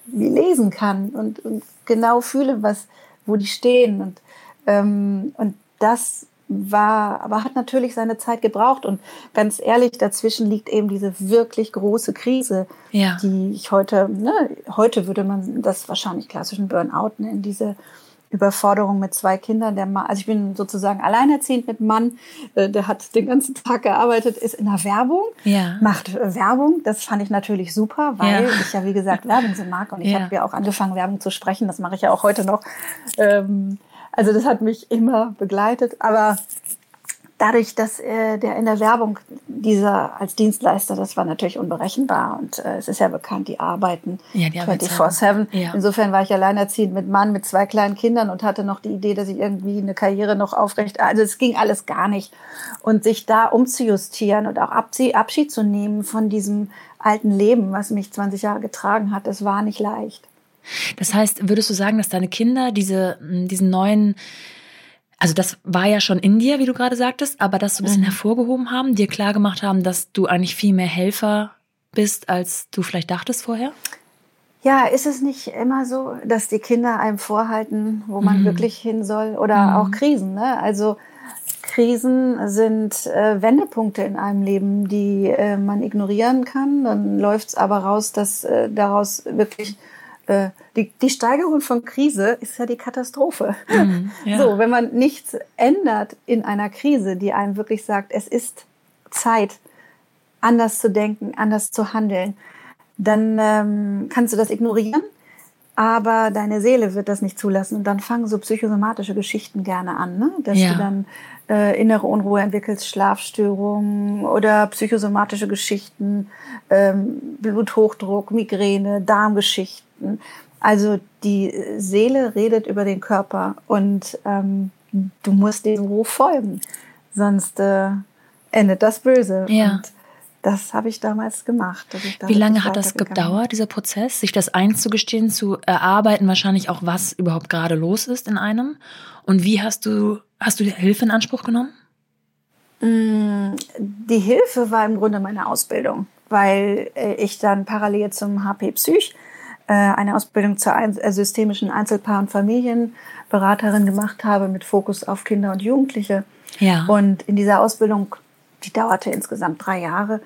wie lesen kann und, und genau fühle, was, wo die stehen. Und, ähm, und das war, aber hat natürlich seine Zeit gebraucht. Und ganz ehrlich, dazwischen liegt eben diese wirklich große Krise, ja. die ich heute, ne, heute würde man das wahrscheinlich klassischen Burnout nennen, diese Überforderung mit zwei Kindern. Der Mann, also ich bin sozusagen alleinerziehend mit Mann, äh, der hat den ganzen Tag gearbeitet, ist in der Werbung, ja. macht äh, Werbung. Das fand ich natürlich super, weil ja. ich ja wie gesagt Werbung so mag und ich ja. habe ja auch angefangen Werbung zu sprechen. Das mache ich ja auch heute noch. Ähm, also das hat mich immer begleitet. Aber dadurch, dass äh, der in der Werbung dieser als Dienstleister, das war natürlich unberechenbar und äh, es ist ja bekannt, die arbeiten ja, 24/7. Ja. Insofern war ich alleinerziehend mit Mann, mit zwei kleinen Kindern und hatte noch die Idee, dass ich irgendwie eine Karriere noch aufrecht, also es ging alles gar nicht und sich da umzujustieren und auch Abschied zu nehmen von diesem alten Leben, was mich 20 Jahre getragen hat, das war nicht leicht. Das heißt, würdest du sagen, dass deine Kinder diese diesen neuen also das war ja schon in dir, wie du gerade sagtest, aber das so ein bisschen mhm. hervorgehoben haben, dir klar gemacht haben, dass du eigentlich viel mehr Helfer bist, als du vielleicht dachtest vorher? Ja, ist es nicht immer so, dass die Kinder einem vorhalten, wo man mhm. wirklich hin soll? Oder mhm. auch Krisen, ne? Also Krisen sind äh, Wendepunkte in einem Leben, die äh, man ignorieren kann. Dann läuft es aber raus, dass äh, daraus wirklich äh, die, die Steigerung von Krise ist ja die Katastrophe. Mhm, ja. So, wenn man nichts ändert in einer Krise, die einem wirklich sagt, es ist Zeit, anders zu denken, anders zu handeln, dann ähm, kannst du das ignorieren, aber deine Seele wird das nicht zulassen. Und dann fangen so psychosomatische Geschichten gerne an, ne? dass ja. du dann äh, innere Unruhe entwickelst, Schlafstörungen oder psychosomatische Geschichten, ähm, Bluthochdruck, Migräne, Darmgeschichten. Also die Seele redet über den Körper und ähm, du musst diesem Ruf folgen, sonst äh, endet das böse. Ja. Und das habe ich damals gemacht. Ich Wie lange hat das gedauert, dieser Prozess, sich das einzugestehen, zu erarbeiten, wahrscheinlich auch, was überhaupt gerade los ist in einem? Und wie hast du, hast du Hilfe in Anspruch genommen? Mm, die Hilfe war im Grunde meine Ausbildung, weil äh, ich dann parallel zum HP Psych äh, eine Ausbildung zur äh, systemischen Einzelpaar- und Familienberaterin gemacht habe mit Fokus auf Kinder und Jugendliche. Ja. Und in dieser Ausbildung, die dauerte insgesamt drei Jahre,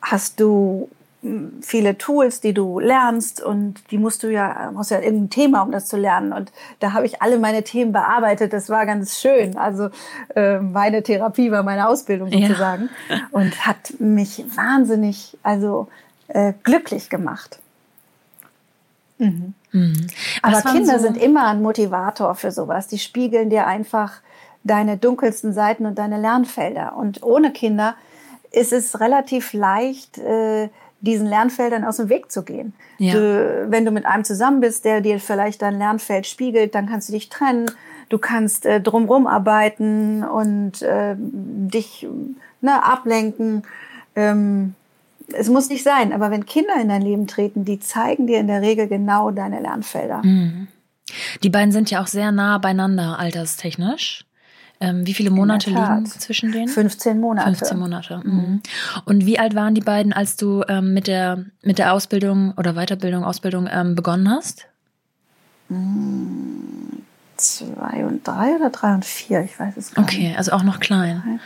hast du hm, viele Tools, die du lernst und die musst du ja, musst ja irgendein Thema, um das zu lernen. Und da habe ich alle meine Themen bearbeitet. Das war ganz schön. Also äh, meine Therapie war meine Ausbildung sozusagen ja. und hat mich wahnsinnig, also äh, glücklich gemacht. Mhm. Mhm. Aber Kinder so sind immer ein Motivator für sowas. Die spiegeln dir einfach deine dunkelsten Seiten und deine Lernfelder. Und ohne Kinder ist es relativ leicht, äh, diesen Lernfeldern aus dem Weg zu gehen. Ja. Du, wenn du mit einem zusammen bist, der dir vielleicht dein Lernfeld spiegelt, dann kannst du dich trennen. Du kannst äh, drumrum arbeiten und äh, dich ne, ablenken. Ähm, es muss nicht sein, aber wenn Kinder in dein Leben treten, die zeigen dir in der Regel genau deine Lernfelder. Mhm. Die beiden sind ja auch sehr nah beieinander alterstechnisch. Ähm, wie viele Monate liegen zwischen denen? 15 Monate. 15 Monate. Mhm. mhm. Und wie alt waren die beiden, als du ähm, mit, der, mit der Ausbildung oder Weiterbildung, Ausbildung ähm, begonnen hast? Mhm zwei und drei oder drei und vier, ich weiß es gar okay, nicht. Okay, also auch noch klein.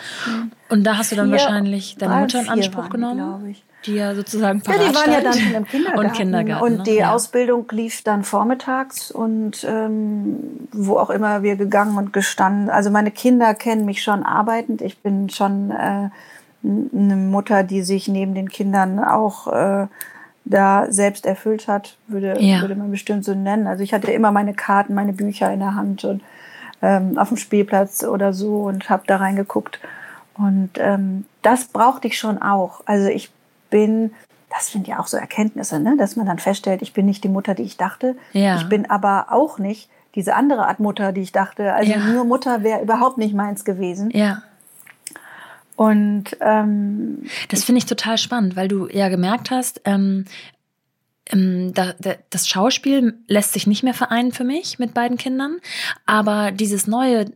Und da hast du dann vier, wahrscheinlich deine Mutter in Anspruch genommen, die, die ja sozusagen parat Ja, die waren ja dann schon im Kindergarten. Und Kindergarten. Und die ne? Ausbildung lief dann vormittags und ähm, wo auch immer wir gegangen und gestanden. Also meine Kinder kennen mich schon arbeitend. Ich bin schon äh, eine Mutter, die sich neben den Kindern auch äh, da selbst erfüllt hat, würde, ja. würde man bestimmt so nennen. Also ich hatte immer meine Karten, meine Bücher in der Hand und ähm, auf dem Spielplatz oder so und habe da reingeguckt. Und ähm, das brauchte ich schon auch. Also ich bin, das sind ja auch so Erkenntnisse, ne? dass man dann feststellt, ich bin nicht die Mutter, die ich dachte. Ja. Ich bin aber auch nicht diese andere Art Mutter, die ich dachte. Also ja. nur Mutter wäre überhaupt nicht meins gewesen. Ja. Und ähm, das finde ich total spannend, weil du ja gemerkt hast, ähm, ähm, da, da, das Schauspiel lässt sich nicht mehr vereinen für mich mit beiden Kindern, aber dieses neue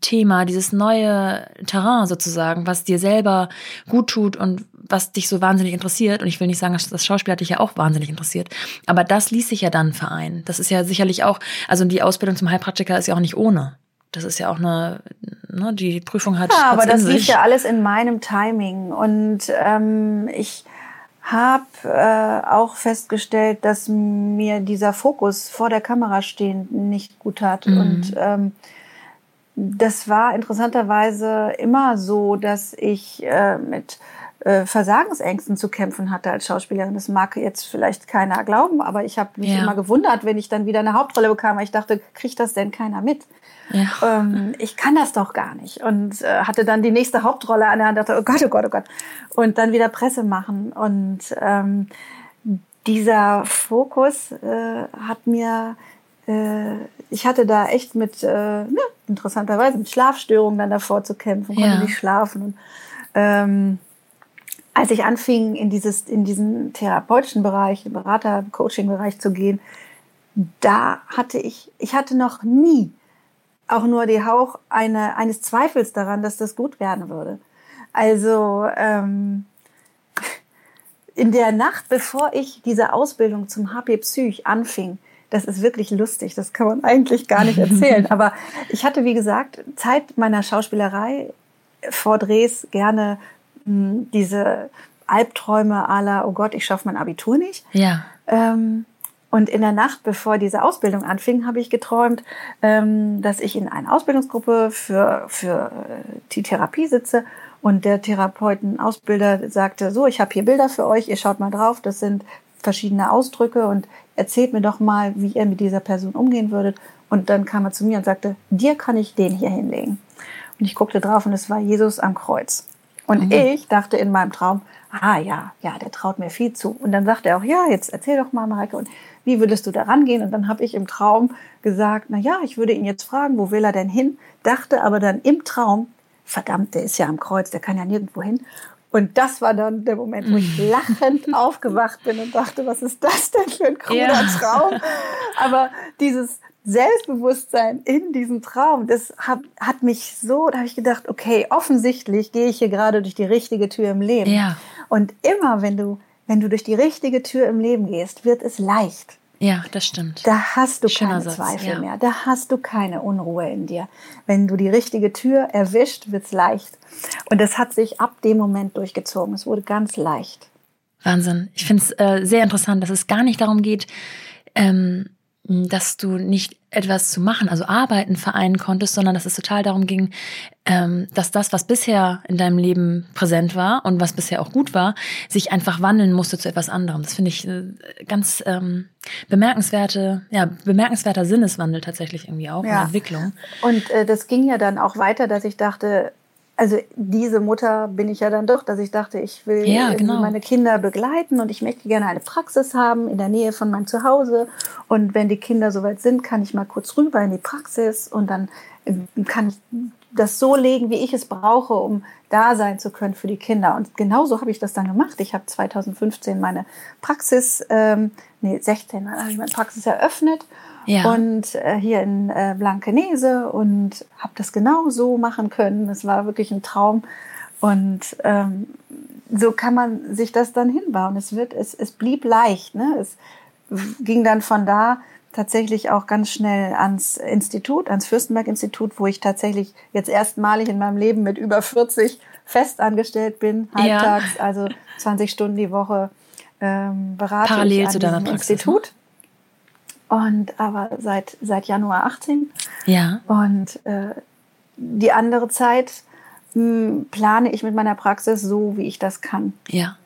Thema, dieses neue Terrain sozusagen, was dir selber gut tut und was dich so wahnsinnig interessiert. Und ich will nicht sagen, das Schauspiel hat dich ja auch wahnsinnig interessiert, aber das ließ sich ja dann vereinen. Das ist ja sicherlich auch, also die Ausbildung zum Heilpraktiker ist ja auch nicht ohne. Das ist ja auch eine, ne, die Prüfung hat. Ja, aber das liegt ja alles in meinem Timing. Und ähm, ich habe äh, auch festgestellt, dass mir dieser Fokus vor der Kamera stehen nicht gut hat. Mhm. Und ähm, das war interessanterweise immer so, dass ich äh, mit äh, Versagensängsten zu kämpfen hatte als Schauspielerin. Das mag jetzt vielleicht keiner glauben, aber ich habe mich ja. immer gewundert, wenn ich dann wieder eine Hauptrolle bekam. Weil ich dachte, kriegt das denn keiner mit? Ja. Ähm, ich kann das doch gar nicht. Und äh, hatte dann die nächste Hauptrolle an der Hand, dachte, oh Gott, oh Gott, oh Gott. Und dann wieder Presse machen. Und ähm, dieser Fokus äh, hat mir ich hatte da echt mit, äh, ne, interessanterweise, mit Schlafstörungen dann davor zu kämpfen, konnte ja. nicht schlafen. Und, ähm, als ich anfing, in, dieses, in diesen therapeutischen Bereich, den Berater-Coaching-Bereich zu gehen, da hatte ich, ich hatte noch nie auch nur die Hauch eine, eines Zweifels daran, dass das gut werden würde. Also ähm, in der Nacht, bevor ich diese Ausbildung zum HP Psych anfing, das ist wirklich lustig. Das kann man eigentlich gar nicht erzählen. Aber ich hatte, wie gesagt, Zeit meiner Schauspielerei vor Drehs gerne mh, hm, diese Albträume aller, oh Gott, ich schaffe mein Abitur nicht. Ja. Ähm, und in der Nacht, bevor diese Ausbildung anfing, habe ich geträumt, ähm, dass ich in einer Ausbildungsgruppe für, für äh, die Therapie sitze und der Therapeuten-Ausbilder sagte, so, ich habe hier Bilder für euch, ihr schaut mal drauf, das sind verschiedene Ausdrücke und erzählt mir doch mal, wie ihr mit dieser Person umgehen würdet. Und dann kam er zu mir und sagte, dir kann ich den hier hinlegen. Und ich guckte drauf und es war Jesus am Kreuz. Und mhm. ich dachte in meinem Traum, ah ja, ja, der traut mir viel zu. Und dann sagte er auch, ja, jetzt erzähl doch mal, Mareike, und wie würdest du da rangehen? Und dann habe ich im Traum gesagt, na ja, ich würde ihn jetzt fragen, wo will er denn hin? Dachte aber dann im Traum, verdammt, der ist ja am Kreuz, der kann ja nirgendwo hin. Und das war dann der Moment, wo ich lachend aufgewacht bin und dachte, was ist das denn für ein cooler ja. Traum? Aber dieses Selbstbewusstsein in diesem Traum, das hat, hat mich so, da habe ich gedacht, okay, offensichtlich gehe ich hier gerade durch die richtige Tür im Leben. Ja. Und immer, wenn du, wenn du durch die richtige Tür im Leben gehst, wird es leicht. Ja, das stimmt. Da hast du Schöner keine Satz, Zweifel ja. mehr. Da hast du keine Unruhe in dir. Wenn du die richtige Tür erwischt, wird's leicht. Und das hat sich ab dem Moment durchgezogen. Es wurde ganz leicht. Wahnsinn. Ich finde es äh, sehr interessant, dass es gar nicht darum geht, ähm, dass du nicht etwas zu machen, also arbeiten vereinen konntest, sondern dass es total darum ging, ähm, dass das, was bisher in deinem Leben präsent war und was bisher auch gut war, sich einfach wandeln musste zu etwas anderem. Das finde ich äh, ganz ähm, bemerkenswerte, ja, bemerkenswerter Sinneswandel tatsächlich irgendwie auch, ja. Entwicklung. Und äh, das ging ja dann auch weiter, dass ich dachte, also diese Mutter bin ich ja dann doch, dass ich dachte, ich will ja, genau. meine Kinder begleiten und ich möchte gerne eine Praxis haben in der Nähe von meinem Zuhause. Und wenn die Kinder soweit sind, kann ich mal kurz rüber in die Praxis und dann ähm, kann ich das so legen, wie ich es brauche, um da sein zu können für die Kinder. Und genauso habe ich das dann gemacht. Ich habe 2015 meine Praxis, ähm, nee, 16 habe ich meine Praxis eröffnet ja. und äh, hier in äh, Blankenese und habe das genau so machen können. Es war wirklich ein Traum und ähm, so kann man sich das dann hinbauen. Es wird, es, es blieb leicht. Ne? Es ging dann von da tatsächlich auch ganz schnell ans Institut, ans Fürstenberg-Institut, wo ich tatsächlich jetzt erstmalig in meinem Leben mit über 40 festangestellt bin, halbtags, ja. also 20 Stunden die Woche ähm, berate Parallel ich an zu deiner Praxis, ne? Institut. Und aber seit, seit Januar 18. Ja. Und äh, die andere Zeit mh, hm, plane ich mit meiner Praxis so, wie ich das kann. Ja.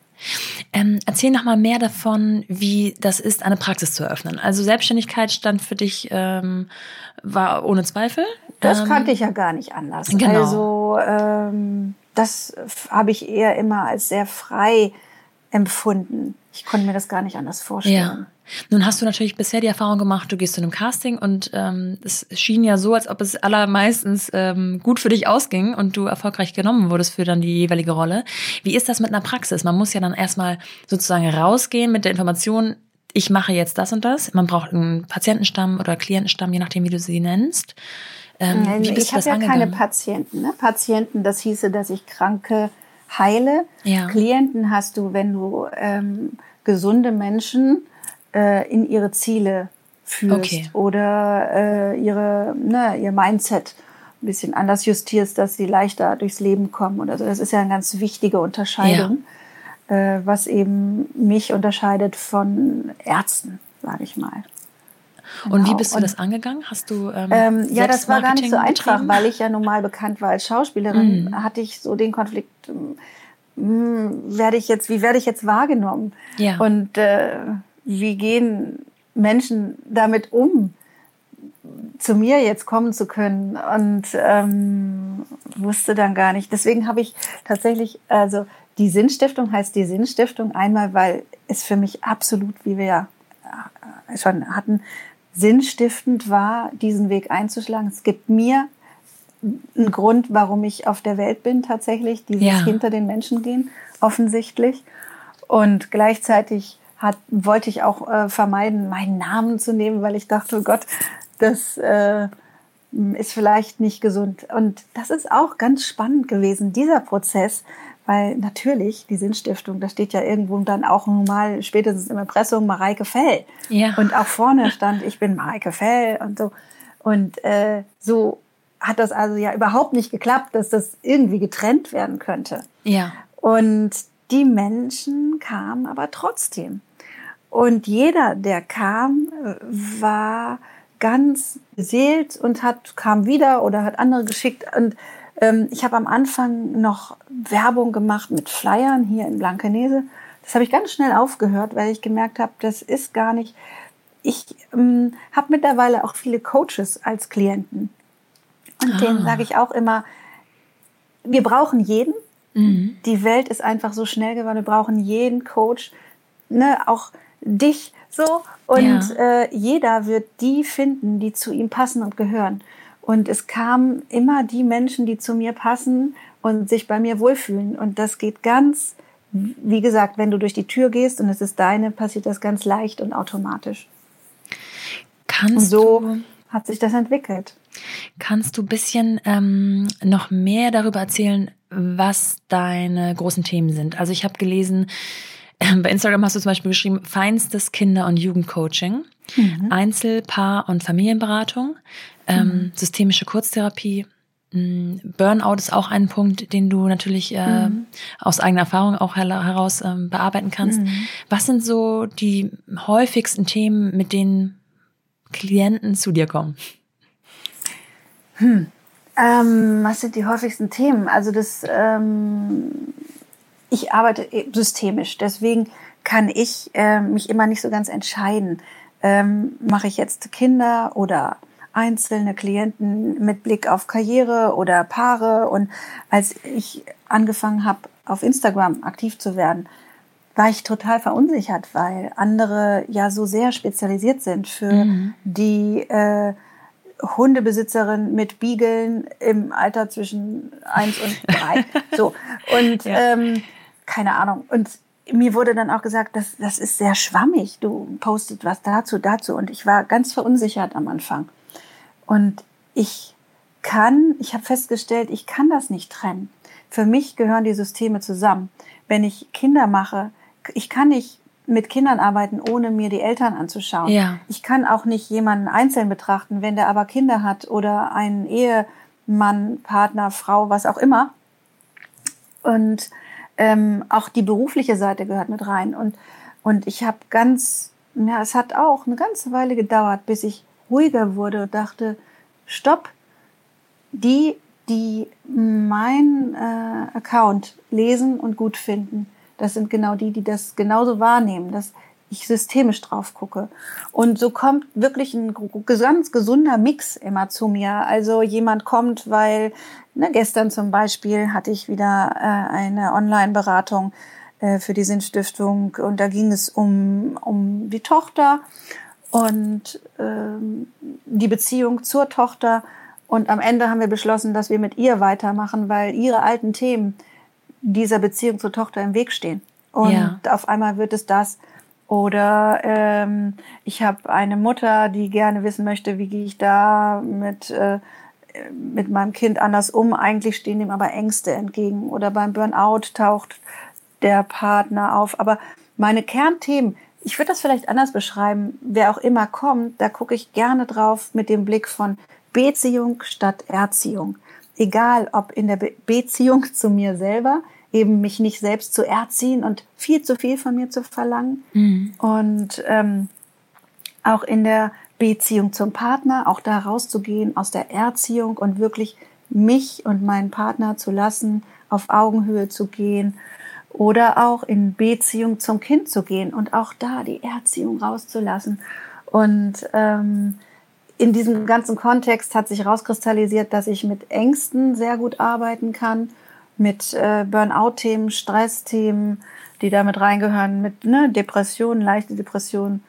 Ähm, erzähl noch mal mehr davon, wie das ist, eine Praxis zu eröffnen. Also Selbstständigkeit stand für dich ähm, war ohne Zweifel. Das ähm, kannte ich ja gar nicht anders. Genau. Also ähm, das habe ich eher immer als sehr frei empfunden. Ich konnte mir das gar nicht anders vorstellen. Ja. Nun hast du natürlich bisher die Erfahrung gemacht, du gehst zu einem Casting und ähm, es schien ja so, als ob es allermeistens ähm, gut für dich ausging und du erfolgreich genommen wurdest für dann die jeweilige Rolle. Wie ist das mit einer Praxis? Man muss ja dann erstmal sozusagen rausgehen mit der Information, ich mache jetzt das und das. Man braucht einen Patientenstamm oder Klientenstamm, je nachdem, wie du sie nennst. Ähm, Nein, ich habe ja keine Patienten. Ne? Patienten, das hieße, dass ich Kranke heile. Ja. Klienten hast du, wenn du ähm, gesunde Menschen äh, in ihre Ziele führst okay. oder äh, ihre, ne, ihr Mindset ein bisschen anders justierst, dass sie leichter durchs Leben kommen oder so. Das ist ja eine ganz wichtige Unterscheidung, ja. äh, was eben mich unterscheidet von Ärzten, sage ich mal. Genau. Und wie bist du das angegangen? Hast du ähm, ähm, ja, das war gar nicht so einfach, weil ich ja normal bekannt war als Schauspielerin. Mhm. Hatte ich so den Konflikt, mh, hm, werde ich jetzt, wie werde ich jetzt wahrgenommen? Ja. Und äh, wie gehen Menschen damit um, zu mir jetzt kommen zu können? Und ähm, wusste dann gar nicht. Deswegen habe ich tatsächlich, also die Sinnstiftung heißt die Sinnstiftung einmal, weil es für mich absolut, wie wir ja äh, schon hatten, sinnstiftend war, diesen Weg einzuschlagen. Es gibt mir einen Grund, warum ich auf der Welt bin tatsächlich, dieses ja. hinter den Menschen gehen, offensichtlich. Und gleichzeitig hat, wollte ich auch äh, vermeiden, meinen Namen zu nehmen, weil ich dachte, oh Gott, das äh, ist vielleicht nicht gesund. Und das ist auch ganz spannend gewesen, dieser Prozess, weil natürlich die Sinnstiftung, da steht ja irgendwo dann auch normal, spätestens im Impressum Mareike Fell. Ja. Und auch vorne stand, ich bin Mareike Fell und so. Und äh, so hat das also ja überhaupt nicht geklappt, dass das irgendwie getrennt werden könnte. Ja. Und die Menschen kamen aber trotzdem. Und jeder, der kam, war ganz beseelt und hat, kam wieder oder hat andere geschickt. Und ähm, ich habe am Anfang noch Werbung gemacht mit Flyern hier in Blankenese. Das habe ich ganz schnell aufgehört, weil ich gemerkt habe, das ist gar nicht. Ich ähm, habe mittlerweile auch viele Coaches als Klienten. Und ah. denen sage ich auch immer, wir brauchen jeden. Mhm. Die Welt ist einfach so schnell geworden. Wir brauchen jeden Coach, ne, auch dich so. Und ja. äh, jeder wird die finden, die zu ihm passen und gehören. Und es kamen immer die Menschen, die zu mir passen und sich bei mir wohlfühlen. Und das geht ganz, wie gesagt, wenn du durch die Tür gehst und es ist deine, passiert das ganz leicht und automatisch. Kannst und so du, hat sich das entwickelt. Kannst du ein bisschen ähm, noch mehr darüber erzählen, was deine großen Themen sind? Also ich habe gelesen, bei Instagram hast du zum Beispiel geschrieben, feinstes Kinder- und Jugendcoaching, mhm. Einzel-, Paar- und Familienberatung, ähm, mhm. systemische Kurztherapie. Mm, Burnout ist auch ein Punkt, den du natürlich äh, mhm. aus eigener Erfahrung auch heraus ähm, bearbeiten kannst. Mhm. Was sind so die häufigsten Themen, mit denen Klienten zu dir kommen? Hm. Ähm, was sind die häufigsten Themen? Also das ähm, ich arbeite systemisch, deswegen kann ich äh, mich immer nicht so ganz entscheiden. Ähm, mache ich jetzt Kinder oder einzelne Klienten mit Blick auf Karriere oder Paare. Und als ich angefangen habe, auf Instagram aktiv zu werden, war ich total verunsichert, weil andere ja so sehr spezialisiert sind für mhm. die äh, Hundebesitzerin mit Biegeln im Alter zwischen eins und drei. so. Und ja. ähm, keine Ahnung. Und mir wurde dann auch gesagt, das, das ist sehr schwammig. Du postet was dazu, dazu. Und ich war ganz verunsichert am Anfang. Und ich kann, ich habe festgestellt, ich kann das nicht trennen. Für mich gehören die Systeme zusammen. Wenn ich Kinder mache, ich kann nicht mit Kindern arbeiten, ohne mir die Eltern anzuschauen. Ja. Ich kann auch nicht jemanden einzeln betrachten, wenn der aber Kinder hat oder einen Ehemann, Partner, Frau, was auch immer. Und ähm, auch die berufliche Seite gehört mit rein. Und, und ich habe ganz, ja, es hat auch eine ganze Weile gedauert, bis ich ruhiger wurde und dachte, stopp, die, die mein äh, Account lesen und gut finden, das sind genau die, die das genauso wahrnehmen, dass ich systemisch drauf gucke. Und so kommt wirklich ein ganz gesunder Mix immer zu mir. Also jemand kommt, weil ne, gestern zum Beispiel hatte ich wieder äh, eine Online-Beratung äh, für die Sinnstiftung und da ging es um, um die Tochter und ähm, die Beziehung zur Tochter. Und am Ende haben wir beschlossen, dass wir mit ihr weitermachen, weil ihre alten Themen dieser Beziehung zur Tochter im Weg stehen. Und ja. auf einmal wird es das, oder ähm, ich habe eine Mutter, die gerne wissen möchte, wie gehe ich da mit äh, mit meinem Kind anders um, eigentlich stehen ihm aber Ängste entgegen. Oder beim Burnout taucht der Partner auf. Aber meine Kernthemen, ich würde das vielleicht anders beschreiben, wer auch immer kommt, da gucke ich gerne drauf mit dem Blick von Beziehung statt Erziehung. Egal ob in der Be Beziehung zu mir selber, eben mich nicht selbst zu erziehen und viel zu viel von mir zu verlangen. Mhm. Und ähm, auch in der Beziehung zum Partner, auch da rauszugehen aus der Erziehung und wirklich mich und meinen Partner zu lassen, auf Augenhöhe zu gehen oder auch in Beziehung zum Kind zu gehen und auch da die Erziehung rauszulassen. Und ähm, in diesem ganzen Kontext hat sich herauskristallisiert, dass ich mit Ängsten sehr gut arbeiten kann, mit äh, Burnout-Themen, Stress-Themen, die damit reingehören, mit ne, Depressionen, leichte Depressionen.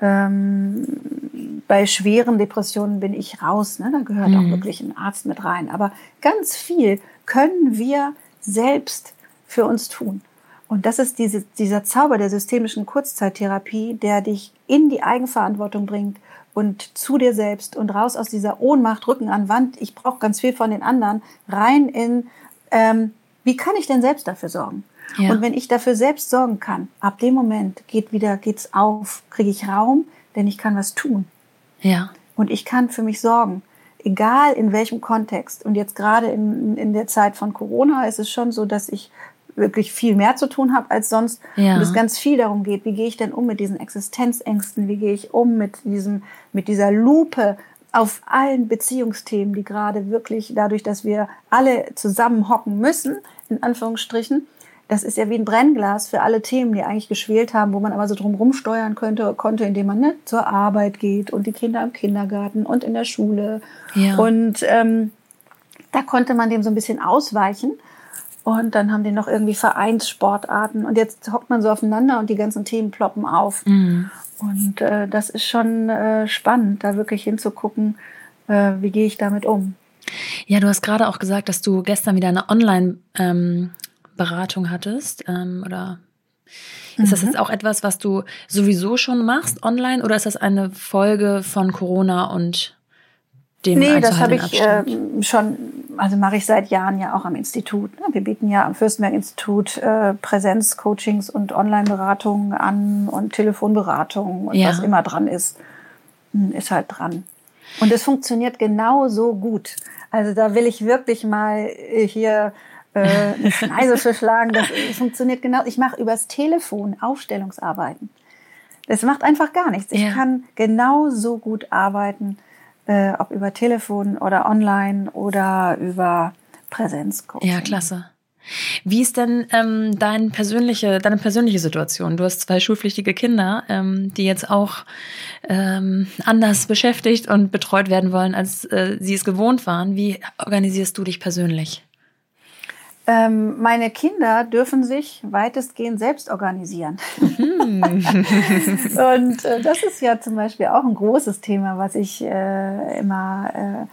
Ähm, bei schweren Depressionen bin ich raus, ne? da gehört mhm. auch wirklich ein Arzt mit rein. Aber ganz viel können wir selbst für uns tun. Und das ist diese, dieser Zauber der systemischen Kurzzeittherapie, der dich in die Eigenverantwortung bringt und zu dir selbst und raus aus dieser Ohnmacht, Rücken an Wand, ich brauche ganz viel von den anderen, rein in, ähm, wie kann ich denn selbst dafür sorgen? Ja. Und wenn ich dafür selbst sorgen kann, ab dem Moment geht wieder, geht's auf, kriege ich Raum, denn ich kann was tun. Ja. Und ich kann für mich sorgen. Egal in welchem Kontext. Und jetzt gerade in, in der Zeit von Corona ist es schon so, dass ich wirklich viel mehr zu tun habe als sonst. Ja. Und es ganz viel darum geht, wie gehe ich denn um mit diesen Existenzängsten, wie gehe ich um mit diesem, mit dieser Lupe auf allen Beziehungsthemen, die gerade wirklich dadurch, dass wir alle zusammen hocken müssen, in Anführungsstrichen, das ist ja wie ein Brennglas für alle Themen, die eigentlich geschwelt haben, wo man aber so drum rumsteuern könnte, konnte, indem man ne, zur Arbeit geht und die Kinder im Kindergarten und in der Schule. Ja. Und ähm, da konnte man dem so ein bisschen ausweichen. Und dann haben die noch irgendwie Vereinssportarten. Und jetzt hockt man so aufeinander und die ganzen Themen ploppen auf. Mhm. Und äh, das ist schon äh, spannend, da wirklich hinzugucken, äh, wie gehe ich damit um. Ja, du hast gerade auch gesagt, dass du gestern wieder eine Online-Beratung ähm, hattest. Ähm, oder ist das mhm. jetzt auch etwas, was du sowieso schon machst online oder ist das eine Folge von Corona und dem Nee, das habe ich äh, schon, also mache ich seit Jahren ja auch am Institut. Ne? Wir bieten ja am Fürstenberg-Institut äh, Präsenzcoachings und Online-Beratungen an und Telefonberatungen und ja. was immer dran ist, hm, ist halt dran. Und es funktioniert genauso gut. Also da will ich wirklich mal äh, hier äh, eine Schneise schlagen. Das funktioniert genau. Ich mache übers Telefon Aufstellungsarbeiten. Das macht einfach gar nichts. Ich ja. kann genauso gut arbeiten äh, ob über Telefon oder online oder über Präsenzcoaching. Ja, klasse. Wie ist denn ähm, dein persönliche, deine persönliche Situation? Du hast zwei schulpflichtige Kinder, ähm, die jetzt auch ähm, anders beschäftigt und betreut werden wollen, als äh, sie es gewohnt waren. Wie organisierst du dich persönlich? Ähm, meine Kinder dürfen sich weitestgehend selbst organisieren. Mhm. und äh, das ist ja zum Beispiel auch ein großes Thema, was ich äh, immer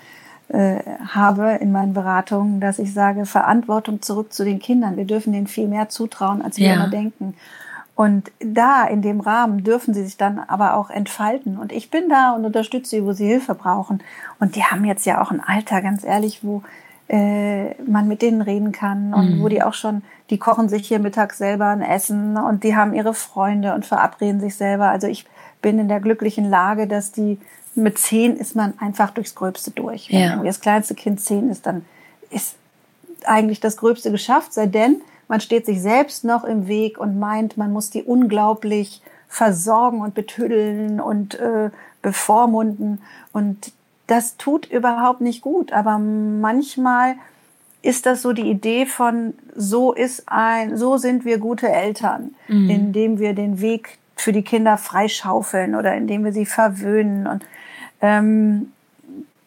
äh, äh, habe in meinen Beratungen, dass ich sage, Verantwortung zurück zu den Kindern. Wir dürfen denen viel mehr zutrauen, als wir ja. immer denken. Und da, in dem Rahmen, dürfen sie sich dann aber auch entfalten. Und ich bin da und unterstütze sie, wo sie Hilfe brauchen. Und die haben jetzt ja auch ein Alter, ganz ehrlich, wo äh, man mit denen reden kann und mhm. wo die auch schon, die kochen sich hier mittags selber ein Essen und die haben ihre Freunde und verabreden sich selber. Also ich bin in der glücklichen Lage, dass die mit zehn ist man einfach durchs Gröbste durch. Ja. Wenn das kleinste Kind zehn ist, dann ist eigentlich das Gröbste geschafft, sei denn man steht sich selbst noch im Weg und meint, man muss die unglaublich versorgen und betüddeln und äh, bevormunden. Und das tut überhaupt nicht gut. Aber manchmal ist das so die Idee von, so ist ein, so sind wir gute Eltern, mhm. indem wir den Weg für die Kinder freischaufeln oder indem wir sie verwöhnen und ähm,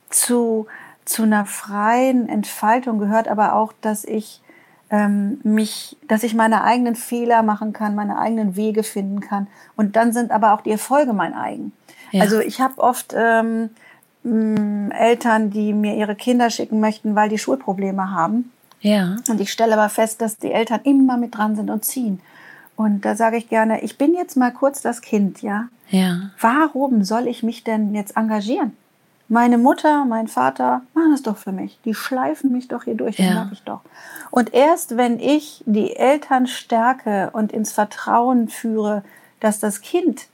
zu zu einer freien Entfaltung gehört aber auch, dass ich ähm, mich, dass ich meine eigenen Fehler machen kann, meine eigenen Wege finden kann und dann sind aber auch die Erfolge mein eigen. Ja. Also ich habe oft ähm, Eltern, die mir ihre Kinder schicken möchten, weil die Schulprobleme haben. Ja. Und ich stelle aber fest, dass die Eltern immer mit dran sind und ziehen. Und da sage ich gerne, ich bin jetzt mal kurz das Kind, ja? Ja. Warum soll ich mich denn jetzt engagieren? Meine Mutter, mein Vater machen das doch für mich. Die schleifen mich doch hier durch, das ja. mag ich doch. Und erst wenn ich die Eltern stärke und ins Vertrauen führe, dass das Kind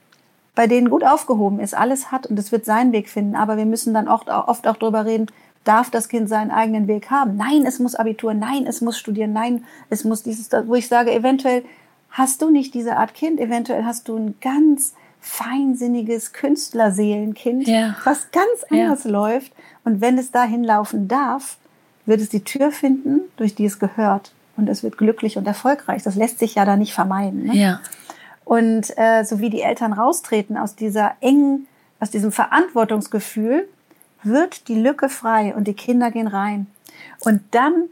bei denen gut aufgehoben ist, alles hat und es wird seinen Weg finden, aber wir müssen dann oft, oft auch darüber reden, darf das Kind seinen eigenen Weg haben? Nein, es muss Abitur, nein, es muss studieren, nein, es muss dieses, wo ich sage, eventuell hast du nicht diese Art Kind, eventuell hast du ein ganz feinsinniges Künstlerseelenkind, ja. was ganz anders ja. läuft. Und wenn es dahin laufen darf, wird es die Tür finden, durch die es gehört. Und es wird glücklich und erfolgreich. Das lässt sich ja da nicht vermeiden. Ne? Ja. Und äh, so wie die Eltern raustreten aus dieser engen, aus diesem Verantwortungsgefühl, wird die Lücke frei und die Kinder gehen rein. Und dann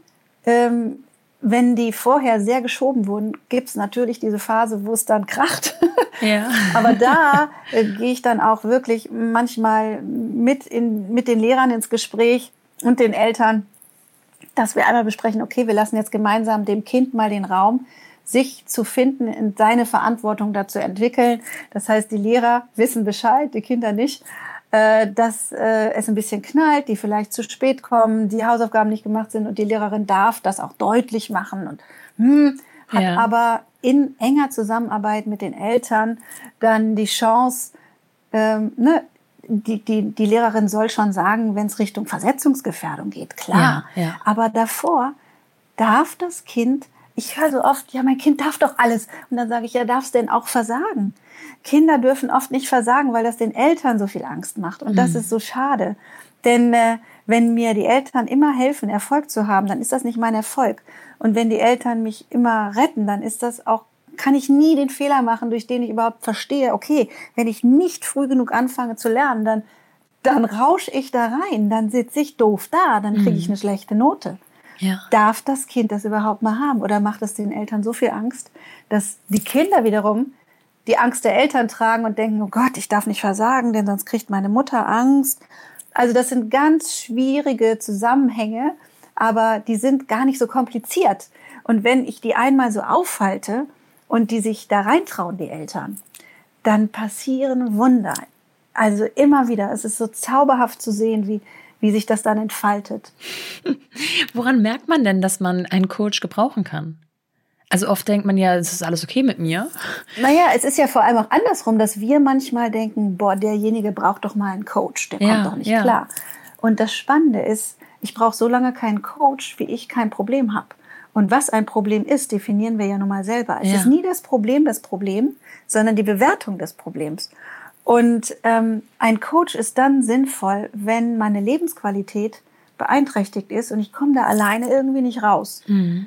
ähm, wenn die vorher sehr geschoben wurden, gibt's natürlich diese Phase, wo es dann kracht. Ja. Aber da äh, gehe ich dann auch wirklich manchmal mit, in, mit den Lehrern ins Gespräch und den Eltern, dass wir einmal besprechen, okay, wir lassen jetzt gemeinsam dem Kind mal den Raum, sich zu finden, in seine Verantwortung dazu entwickeln. Das heißt, die Lehrer wissen Bescheid, die Kinder nicht äh, dass äh, es ein bisschen knallt, die vielleicht zu spät kommen, die Hausaufgaben nicht gemacht sind und die Lehrerin darf das auch deutlich machen und hm, hat ja. aber in enger Zusammenarbeit mit den Eltern dann die Chance, ähm, ne, die, die, die Lehrerin soll schon sagen, wenn es Richtung Versetzungsgefährdung geht, klar. Ja, ja. Aber davor darf das Kind, ich höre so oft, ja, mein Kind darf doch alles. Und dann sage ich, ja, darf es denn auch versagen? Kinder dürfen oft nicht versagen, weil das den Eltern so viel Angst macht. Und das mhm. ist so schade. Denn äh, wenn mir die Eltern immer helfen, Erfolg zu haben, dann ist das nicht mein Erfolg. Und wenn die Eltern mich immer retten, dann ist das auch kann ich nie den Fehler machen, durch den ich überhaupt verstehe, okay, wenn ich nicht früh genug anfange zu lernen, dann, dann rausche ich da rein, dann sitze ich doof da, dann kriege ich mhm. eine schlechte Note. Ja. Darf das Kind das überhaupt mal haben? Oder macht es den Eltern so viel Angst, dass die Kinder wiederum die Angst der Eltern tragen und denken, oh Gott, ich darf nicht versagen, denn sonst kriegt meine Mutter Angst. Also das sind ganz schwierige Zusammenhänge, aber die sind gar nicht so kompliziert. Und wenn ich die einmal so aufhalte und die sich da reintrauen, die Eltern, dann passieren Wunder. Also immer wieder. Es ist so zauberhaft zu sehen, wie, wie sich das dann entfaltet. Woran merkt man denn, dass man einen Coach gebrauchen kann? Also oft denkt man ja, es ist alles okay mit mir. Naja, es ist ja vor allem auch andersrum, dass wir manchmal denken, boah, derjenige braucht doch mal einen Coach, der ja, kommt doch nicht ja. klar. Und das Spannende ist, ich brauche so lange keinen Coach, wie ich kein Problem habe. Und was ein Problem ist, definieren wir ja nun mal selber. Es ja. ist nie das Problem das Problem, sondern die Bewertung des Problems. Und ähm, ein Coach ist dann sinnvoll, wenn meine Lebensqualität beeinträchtigt ist und ich komme da alleine irgendwie nicht raus. Mhm.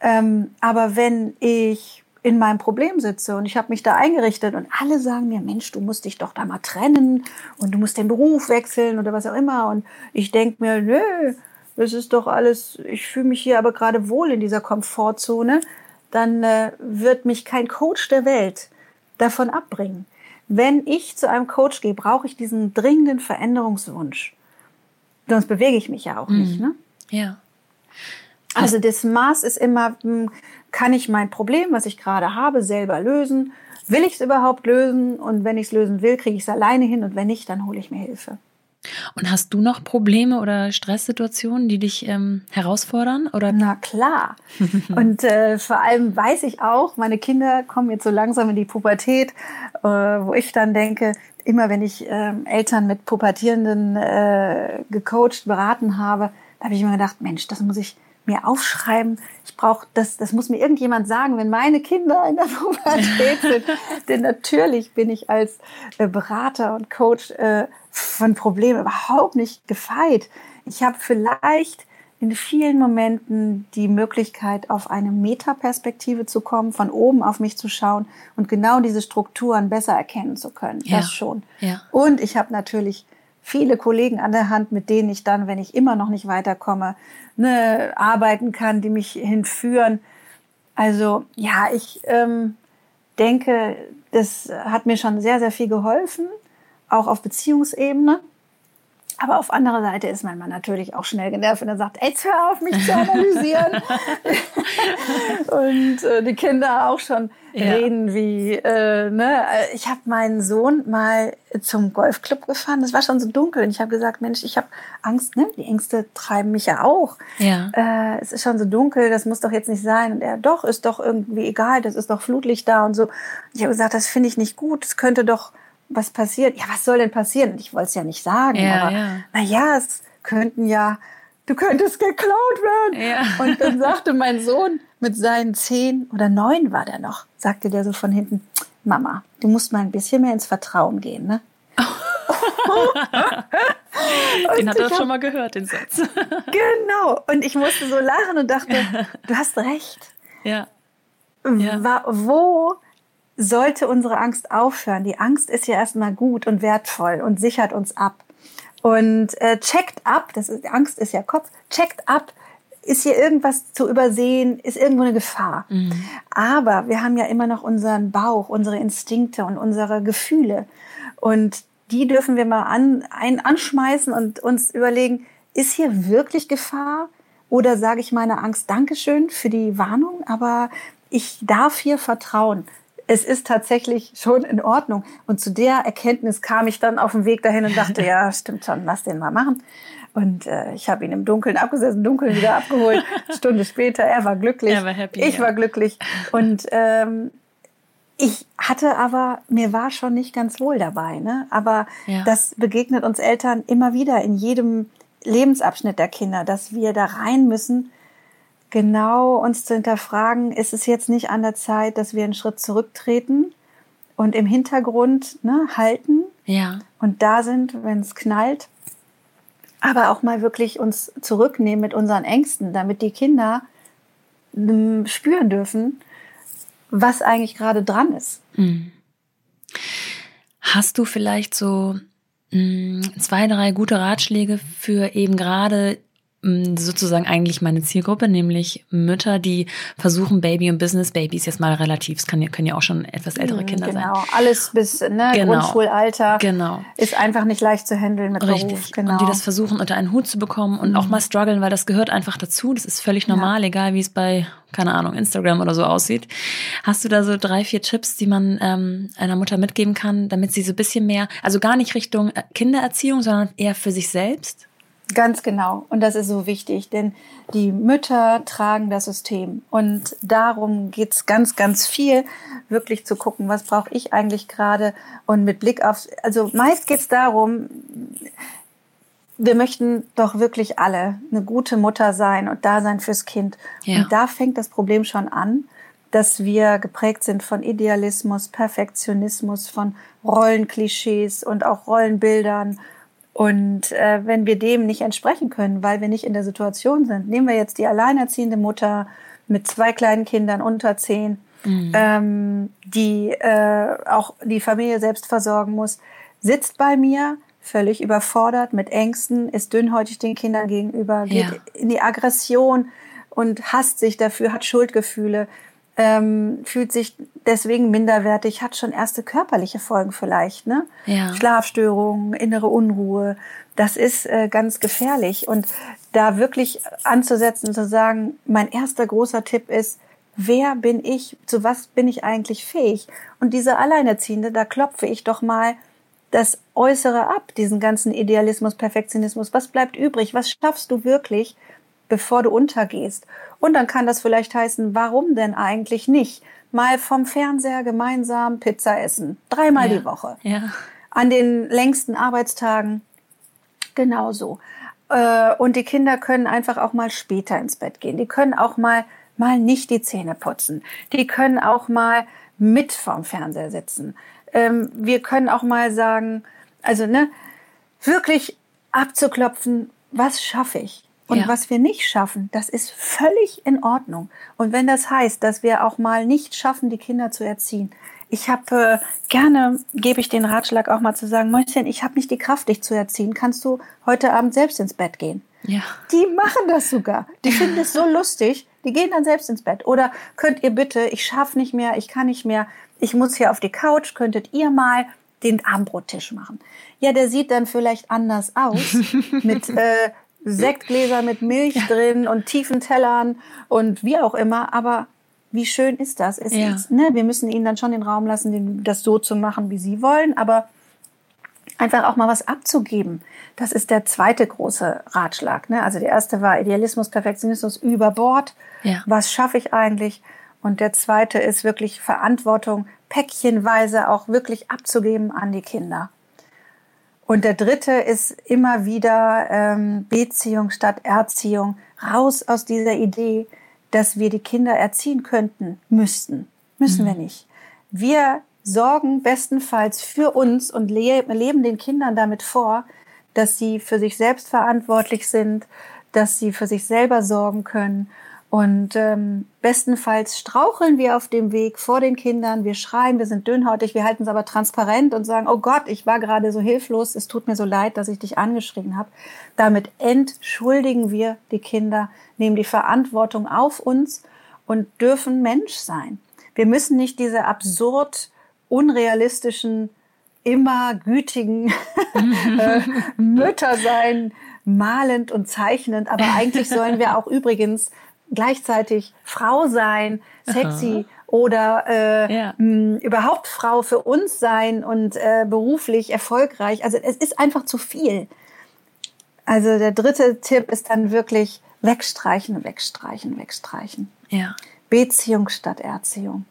Ähm, aber wenn ich in meinem Problem sitze und ich habe mich da eingerichtet und alle sagen mir, Mensch, du musst dich doch da mal trennen und du musst den Beruf wechseln oder was auch immer. Und ich denke mir, nö, das ist doch alles, ich fühle mich hier aber gerade wohl in dieser Komfortzone, dann äh, wird mich kein Coach der Welt davon abbringen. Wenn ich zu einem Coach gehe, brauche ich diesen dringenden Veränderungswunsch. Sonst bewege ich mich ja auch mhm. nicht. Ne? Ja. Also das Maß ist immer, hm, kann ich mein Problem, was ich gerade habe, selber lösen? Will ich es überhaupt lösen? Und wenn ich es lösen will, kriege ich es alleine hin. Und wenn nicht, dann hole ich mir Hilfe. Und hast du noch Probleme oder Stresssituationen, die dich ähm, herausfordern? Oder? Na klar. und äh, vor allem weiß ich auch, meine Kinder kommen jetzt so langsam in die Pubertät, äh, wo ich dann denke, immer wenn ich äh, Eltern mit Pubertierenden äh, gecoacht, beraten habe, da habe ich mir gedacht, Mensch, das muss ich mir aufschreiben. Ich brauche das, das muss mir irgendjemand sagen, wenn meine Kinder in der Pubertät sind. Denn natürlich bin ich als äh, Berater und Coach äh, von Problemen überhaupt nicht gefeit. Ich habe vielleicht in vielen Momenten die Möglichkeit, auf eine Metaperspektive zu kommen, von oben auf mich zu schauen und genau diese Strukturen besser erkennen zu können. Ja. Das schon. Ja. Und ich habe natürlich viele Kollegen an der Hand, mit denen ich dann, wenn ich immer noch nicht weiterkomme, ne, arbeiten kann, die mich hinführen. Also ja, ich ähm, denke, das hat mir schon sehr, sehr viel geholfen, auch auf Beziehungsebene. Aber auf anderer Seite ist mein Mann natürlich auch schnell genervt und er sagt, jetzt hör auf, mich zu analysieren. und äh, die Kinder auch schon ja. reden wie, äh, ne? Ich habe meinen Sohn mal zum Golfclub gefahren. Es war schon so dunkel und ich habe gesagt, Mensch, ich habe Angst, ne? Die Ängste treiben mich ja auch. Ja. Äh, es ist schon so dunkel, das muss doch jetzt nicht sein. Und er, doch, ist doch irgendwie egal, das ist doch Flutlicht da und so. Und ich habe gesagt, das finde ich nicht gut. Es könnte doch was passiert. Ja, was soll denn passieren? Ich wollte es ja nicht sagen, ja, aber ja. na ja, es könnten ja, du könntest geklaut werden. Ja. Und dann sagte mein Sohn mit seinen zehn oder neun war der noch, sagte der so von hinten, Mama, du musst mal ein bisschen mehr ins Vertrauen gehen, ne? den hat er schon mal gehört, den Satz. genau. Und ich musste so lachen und dachte, du hast recht. Ja. ja. Wo sollte unsere Angst aufhören. Die Angst ist ja erstmal gut und wertvoll und sichert uns ab. Und äh, checkt ab, das ist, Angst ist ja Kopf, checkt ab, ist hier irgendwas zu übersehen, ist irgendwo eine Gefahr. Mhm. Aber wir haben ja immer noch unseren Bauch, unsere Instinkte und unsere Gefühle. Und die dürfen wir mal an, ein, anschmeißen und uns überlegen, ist hier wirklich Gefahr? Oder sage ich meiner Angst Dankeschön für die Warnung, aber ich darf hier vertrauen es ist tatsächlich schon in Ordnung. Und zu der Erkenntnis kam ich dann auf dem Weg dahin und dachte, ja, stimmt schon, lass den mal machen. Und äh, ich habe ihn im Dunkeln abgesetzt, im Dunkeln wieder abgeholt. Stunde später, er war glücklich, er war happy, ich ja. war glücklich. Und ähm, ich hatte aber, mir war schon nicht ganz wohl dabei. Ne? Aber ja. das begegnet uns Eltern immer wieder in jedem Lebensabschnitt der Kinder, dass wir da rein müssen genau uns zu hinterfragen, ist es jetzt nicht an der Zeit, dass wir einen Schritt zurücktreten und im Hintergrund ne, halten ja. und da sind, wenn es knallt, aber auch mal wirklich uns zurücknehmen mit unseren Ängsten, damit die Kinder hm, spüren dürfen, was eigentlich gerade dran ist. Hm. Hast du vielleicht so hm, zwei, drei gute Ratschläge für eben gerade sozusagen eigentlich meine Zielgruppe, nämlich Mütter, die versuchen, Baby- und Business-Babys jetzt mal relativ, es kann, können ja auch schon etwas ältere Kinder genau. sein. Genau, alles bis ne, genau. Grundschulalter genau. ist einfach nicht leicht zu handeln mit Richtig. Beruf. Genau. Und die das versuchen, unter einen Hut zu bekommen und mhm. auch mal strugglen, weil das gehört einfach dazu. Das ist völlig normal, ja. egal wie es bei, keine Ahnung, Instagram oder so aussieht. Hast du da so drei, vier Tipps, die man ähm, einer Mutter mitgeben kann, damit sie so ein bisschen mehr, also gar nicht Richtung Kindererziehung, sondern eher für sich selbst? Ganz genau. Und das ist so wichtig, denn die Mütter tragen das System. Und darum geht's ganz, ganz viel, wirklich zu gucken, was brauche ich eigentlich gerade. Und mit Blick auf, also meist geht's darum, wir möchten doch wirklich alle eine gute Mutter sein und da sein fürs Kind. Ja. Und da fängt das Problem schon an, dass wir geprägt sind von Idealismus, Perfektionismus, von Rollenklischees und auch Rollenbildern und äh, wenn wir dem nicht entsprechen können, weil wir nicht in der Situation sind, nehmen wir jetzt die alleinerziehende Mutter mit zwei kleinen Kindern unter zehn, mhm. ähm, die äh, auch die Familie selbst versorgen muss, sitzt bei mir völlig überfordert mit Ängsten, ist dünnhäutig den Kindern gegenüber, geht ja. in die Aggression und hasst sich dafür, hat Schuldgefühle, ähm, fühlt sich deswegen minderwertig, hat schon erste körperliche Folgen vielleicht, ne? Ja. Schlafstörungen, innere Unruhe. Das ist äh, ganz gefährlich. Und da wirklich anzusetzen und zu sagen, mein erster großer Tipp ist, wer bin ich, zu was bin ich eigentlich fähig? Und diese Alleinerziehende, da klopfe ich doch mal das Äußere ab, diesen ganzen Idealismus, Perfektionismus. Was bleibt übrig? Was schaffst du wirklich? Bevor du untergehst. Und dann kann das vielleicht heißen, warum denn eigentlich nicht? Mal vom Fernseher gemeinsam Pizza essen. Dreimal ja. die Woche. Ja. An den längsten Arbeitstagen genauso. Äh, und die Kinder können einfach auch mal später ins Bett gehen. Die können auch mal, mal nicht die Zähne putzen. Die können auch mal mit vorm Fernseher sitzen. Ähm, wir können auch mal sagen, also, ne, wirklich abzuklopfen, was schaffe ich? Und ja. was wir nicht schaffen, das ist völlig in Ordnung. Und wenn das heißt, dass wir auch mal nicht schaffen, die Kinder zu erziehen, ich habe äh, gerne gebe ich den Ratschlag auch mal zu sagen, Mäuschen, ich habe nicht die Kraft, dich zu erziehen. Kannst du heute Abend selbst ins Bett gehen? Ja. Die machen das sogar. Die finden es so lustig. Die gehen dann selbst ins Bett. Oder könnt ihr bitte, ich schaffe nicht mehr, ich kann nicht mehr, ich muss hier auf die Couch, könntet ihr mal den Abendbrottisch machen. Ja, der sieht dann vielleicht anders aus mit äh, Sektgläser mit Milch drin und tiefen Tellern und wie auch immer. Aber wie schön ist das? Es Ja. ist, ne, wir müssen ihnen dann schon den Raum lassen, den, das so zu machen, wie sie wollen. Aber einfach auch mal was abzugeben. Das ist der zweite große Ratschlag. Ne? Also der erste war Idealismus, Perfektionismus über Bord. Ja. Was schaffe ich eigentlich? Und der zweite ist wirklich Verantwortung päckchenweise auch wirklich abzugeben an die Kinder. Und der dritte ist immer wieder ähm, Beziehung statt Erziehung. Raus aus dieser Idee, dass wir die Kinder erziehen könnten, müssten. Müssen wir nicht. Wir sorgen bestenfalls für uns und le leben den Kindern damit vor, dass sie für sich selbst verantwortlich sind, dass sie für sich selber sorgen können. Und ähm, bestenfalls straucheln wir auf dem Weg vor den Kindern, wir schreien, wir sind dünnhäutig, wir halten es aber transparent und sagen, oh Gott, ich war gerade so hilflos, es tut mir so leid, dass ich dich angeschrien habe. Damit entschuldigen wir die Kinder, nehmen die Verantwortung auf uns und dürfen Mensch sein. Wir müssen nicht diese absurd unrealistischen, immer gütigen äh, Mütter sein, malend und zeichnend. Aber eigentlich sollen wir auch übrigens gleichzeitig Frau sein, sexy oder äh, Ja. mh, überhaupt Frau für uns sein und äh, beruflich erfolgreich. Also es ist einfach zu viel. Also der dritte Tipp ist dann wirklich wegstreichen, wegstreichen, wegstreichen. Ja. Beziehung statt Erziehung.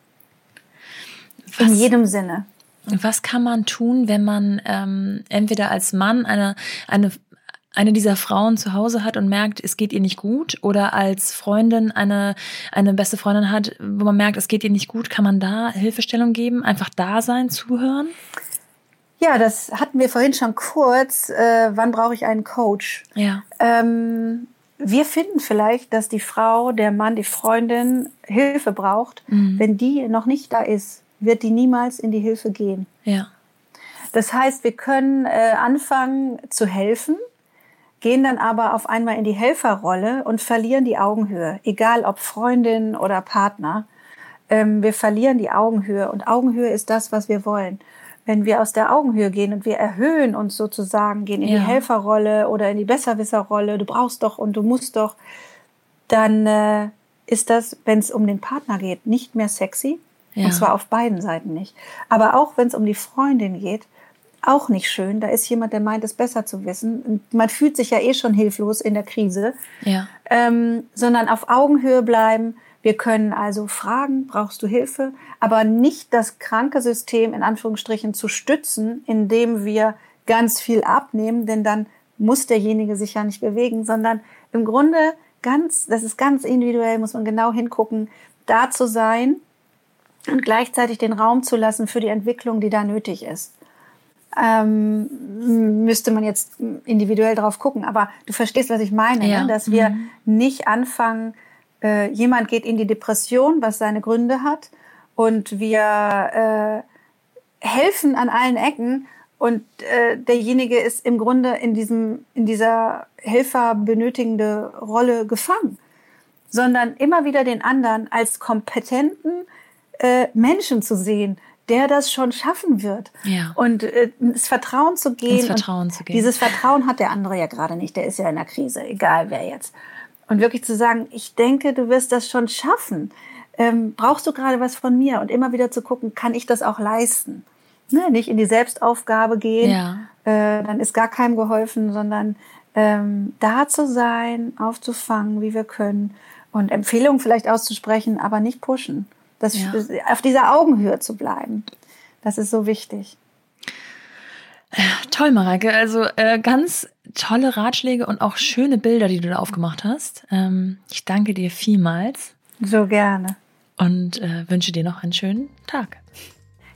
In Was- jedem Sinne. Was kann man tun, wenn man ähm, entweder als Mann eine, eine, eine dieser Frauen zu Hause hat und merkt, es geht ihr nicht gut, oder als Freundin eine, eine beste Freundin hat, wo man merkt, es geht ihr nicht gut, kann man da Hilfestellung geben, einfach da sein, zuhören? Ja, das hatten wir vorhin schon kurz. Äh, wann brauche ich einen Coach? Ja. Ähm, wir finden vielleicht, dass die Frau, der Mann, die Freundin Hilfe braucht. Wenn die noch nicht da ist, wird die niemals in die Hilfe gehen. Ja. Das heißt, wir können äh, anfangen zu helfen, gehen dann aber auf einmal in die Helferrolle und verlieren die Augenhöhe, egal ob Freundin oder Partner. Ähm, wir verlieren die Augenhöhe und Augenhöhe ist das, was wir wollen. Wenn wir aus der Augenhöhe gehen und wir erhöhen uns sozusagen, gehen in Ja. die Helferrolle oder in die Besserwisserrolle, du brauchst doch und du musst doch, dann äh, ist das, wenn es um den Partner geht, nicht mehr sexy. Ja. Und zwar auf beiden Seiten nicht. Aber auch wenn es um die Freundin geht, auch nicht schön. Da ist jemand, der meint, es besser zu wissen. Und man fühlt sich ja eh schon hilflos in der Krise. Ja. Ähm, sondern auf Augenhöhe bleiben. Wir können also fragen, brauchst du Hilfe? Aber nicht das kranke System in Anführungsstrichen zu stützen, indem wir ganz viel abnehmen, denn dann muss derjenige sich ja nicht bewegen, sondern im Grunde ganz, das ist ganz individuell, muss man genau hingucken, da zu sein und gleichzeitig den Raum zu lassen für die Entwicklung, die da nötig ist. Ähm, müsste man jetzt individuell drauf gucken, aber du verstehst, was ich meine, Ja. ne? dass wir nicht anfangen, äh, jemand geht in die Depression, was seine Gründe hat, und wir äh, helfen an allen Ecken und äh, derjenige ist im Grunde in diesem in dieser Helfer benötigende Rolle gefangen, sondern immer wieder den anderen als kompetenten äh, Menschen zu sehen, der das schon schaffen wird Ja. und äh, ins Vertrauen zu gehen. Ins Vertrauen zu gehen. Dieses Vertrauen hat der andere ja gerade nicht, der ist ja in der Krise, egal wer jetzt. Und wirklich zu sagen, ich denke, du wirst das schon schaffen. Ähm, brauchst du gerade was von mir? Und immer wieder zu gucken, kann ich das auch leisten? Ne, nicht in die Selbstaufgabe gehen, Ja. äh, dann ist gar keinem geholfen, sondern ähm, da zu sein, aufzufangen, wie wir können und Empfehlungen vielleicht auszusprechen, aber nicht pushen. Das, Ja. Auf dieser Augenhöhe zu bleiben, das ist so wichtig. Toll, Mareike. Also äh, ganz tolle Ratschläge und auch schöne Bilder, die du da aufgemacht hast. Ähm, ich danke dir vielmals So gerne. und äh, wünsche dir noch einen schönen Tag.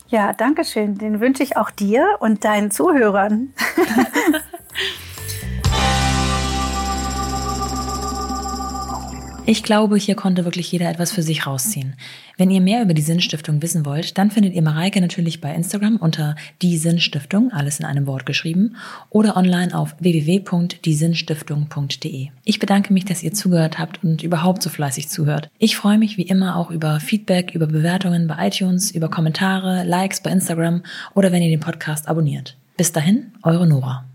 Ja, danke schön. Den wünsche ich auch dir und deinen Zuhörern. Ich glaube, hier konnte wirklich jeder etwas für sich rausziehen. Wenn ihr mehr über die Sinnstiftung wissen wollt, dann findet ihr Mareike natürlich bei Instagram unter die Sinnstiftung, alles in einem Wort geschrieben, oder online auf www.diesinnstiftung.de. Ich bedanke mich, dass ihr zugehört habt und überhaupt so fleißig zuhört. Ich freue mich wie immer auch über Feedback, über Bewertungen bei iTunes, über Kommentare, Likes bei Instagram oder wenn ihr den Podcast abonniert. Bis dahin, eure Nora.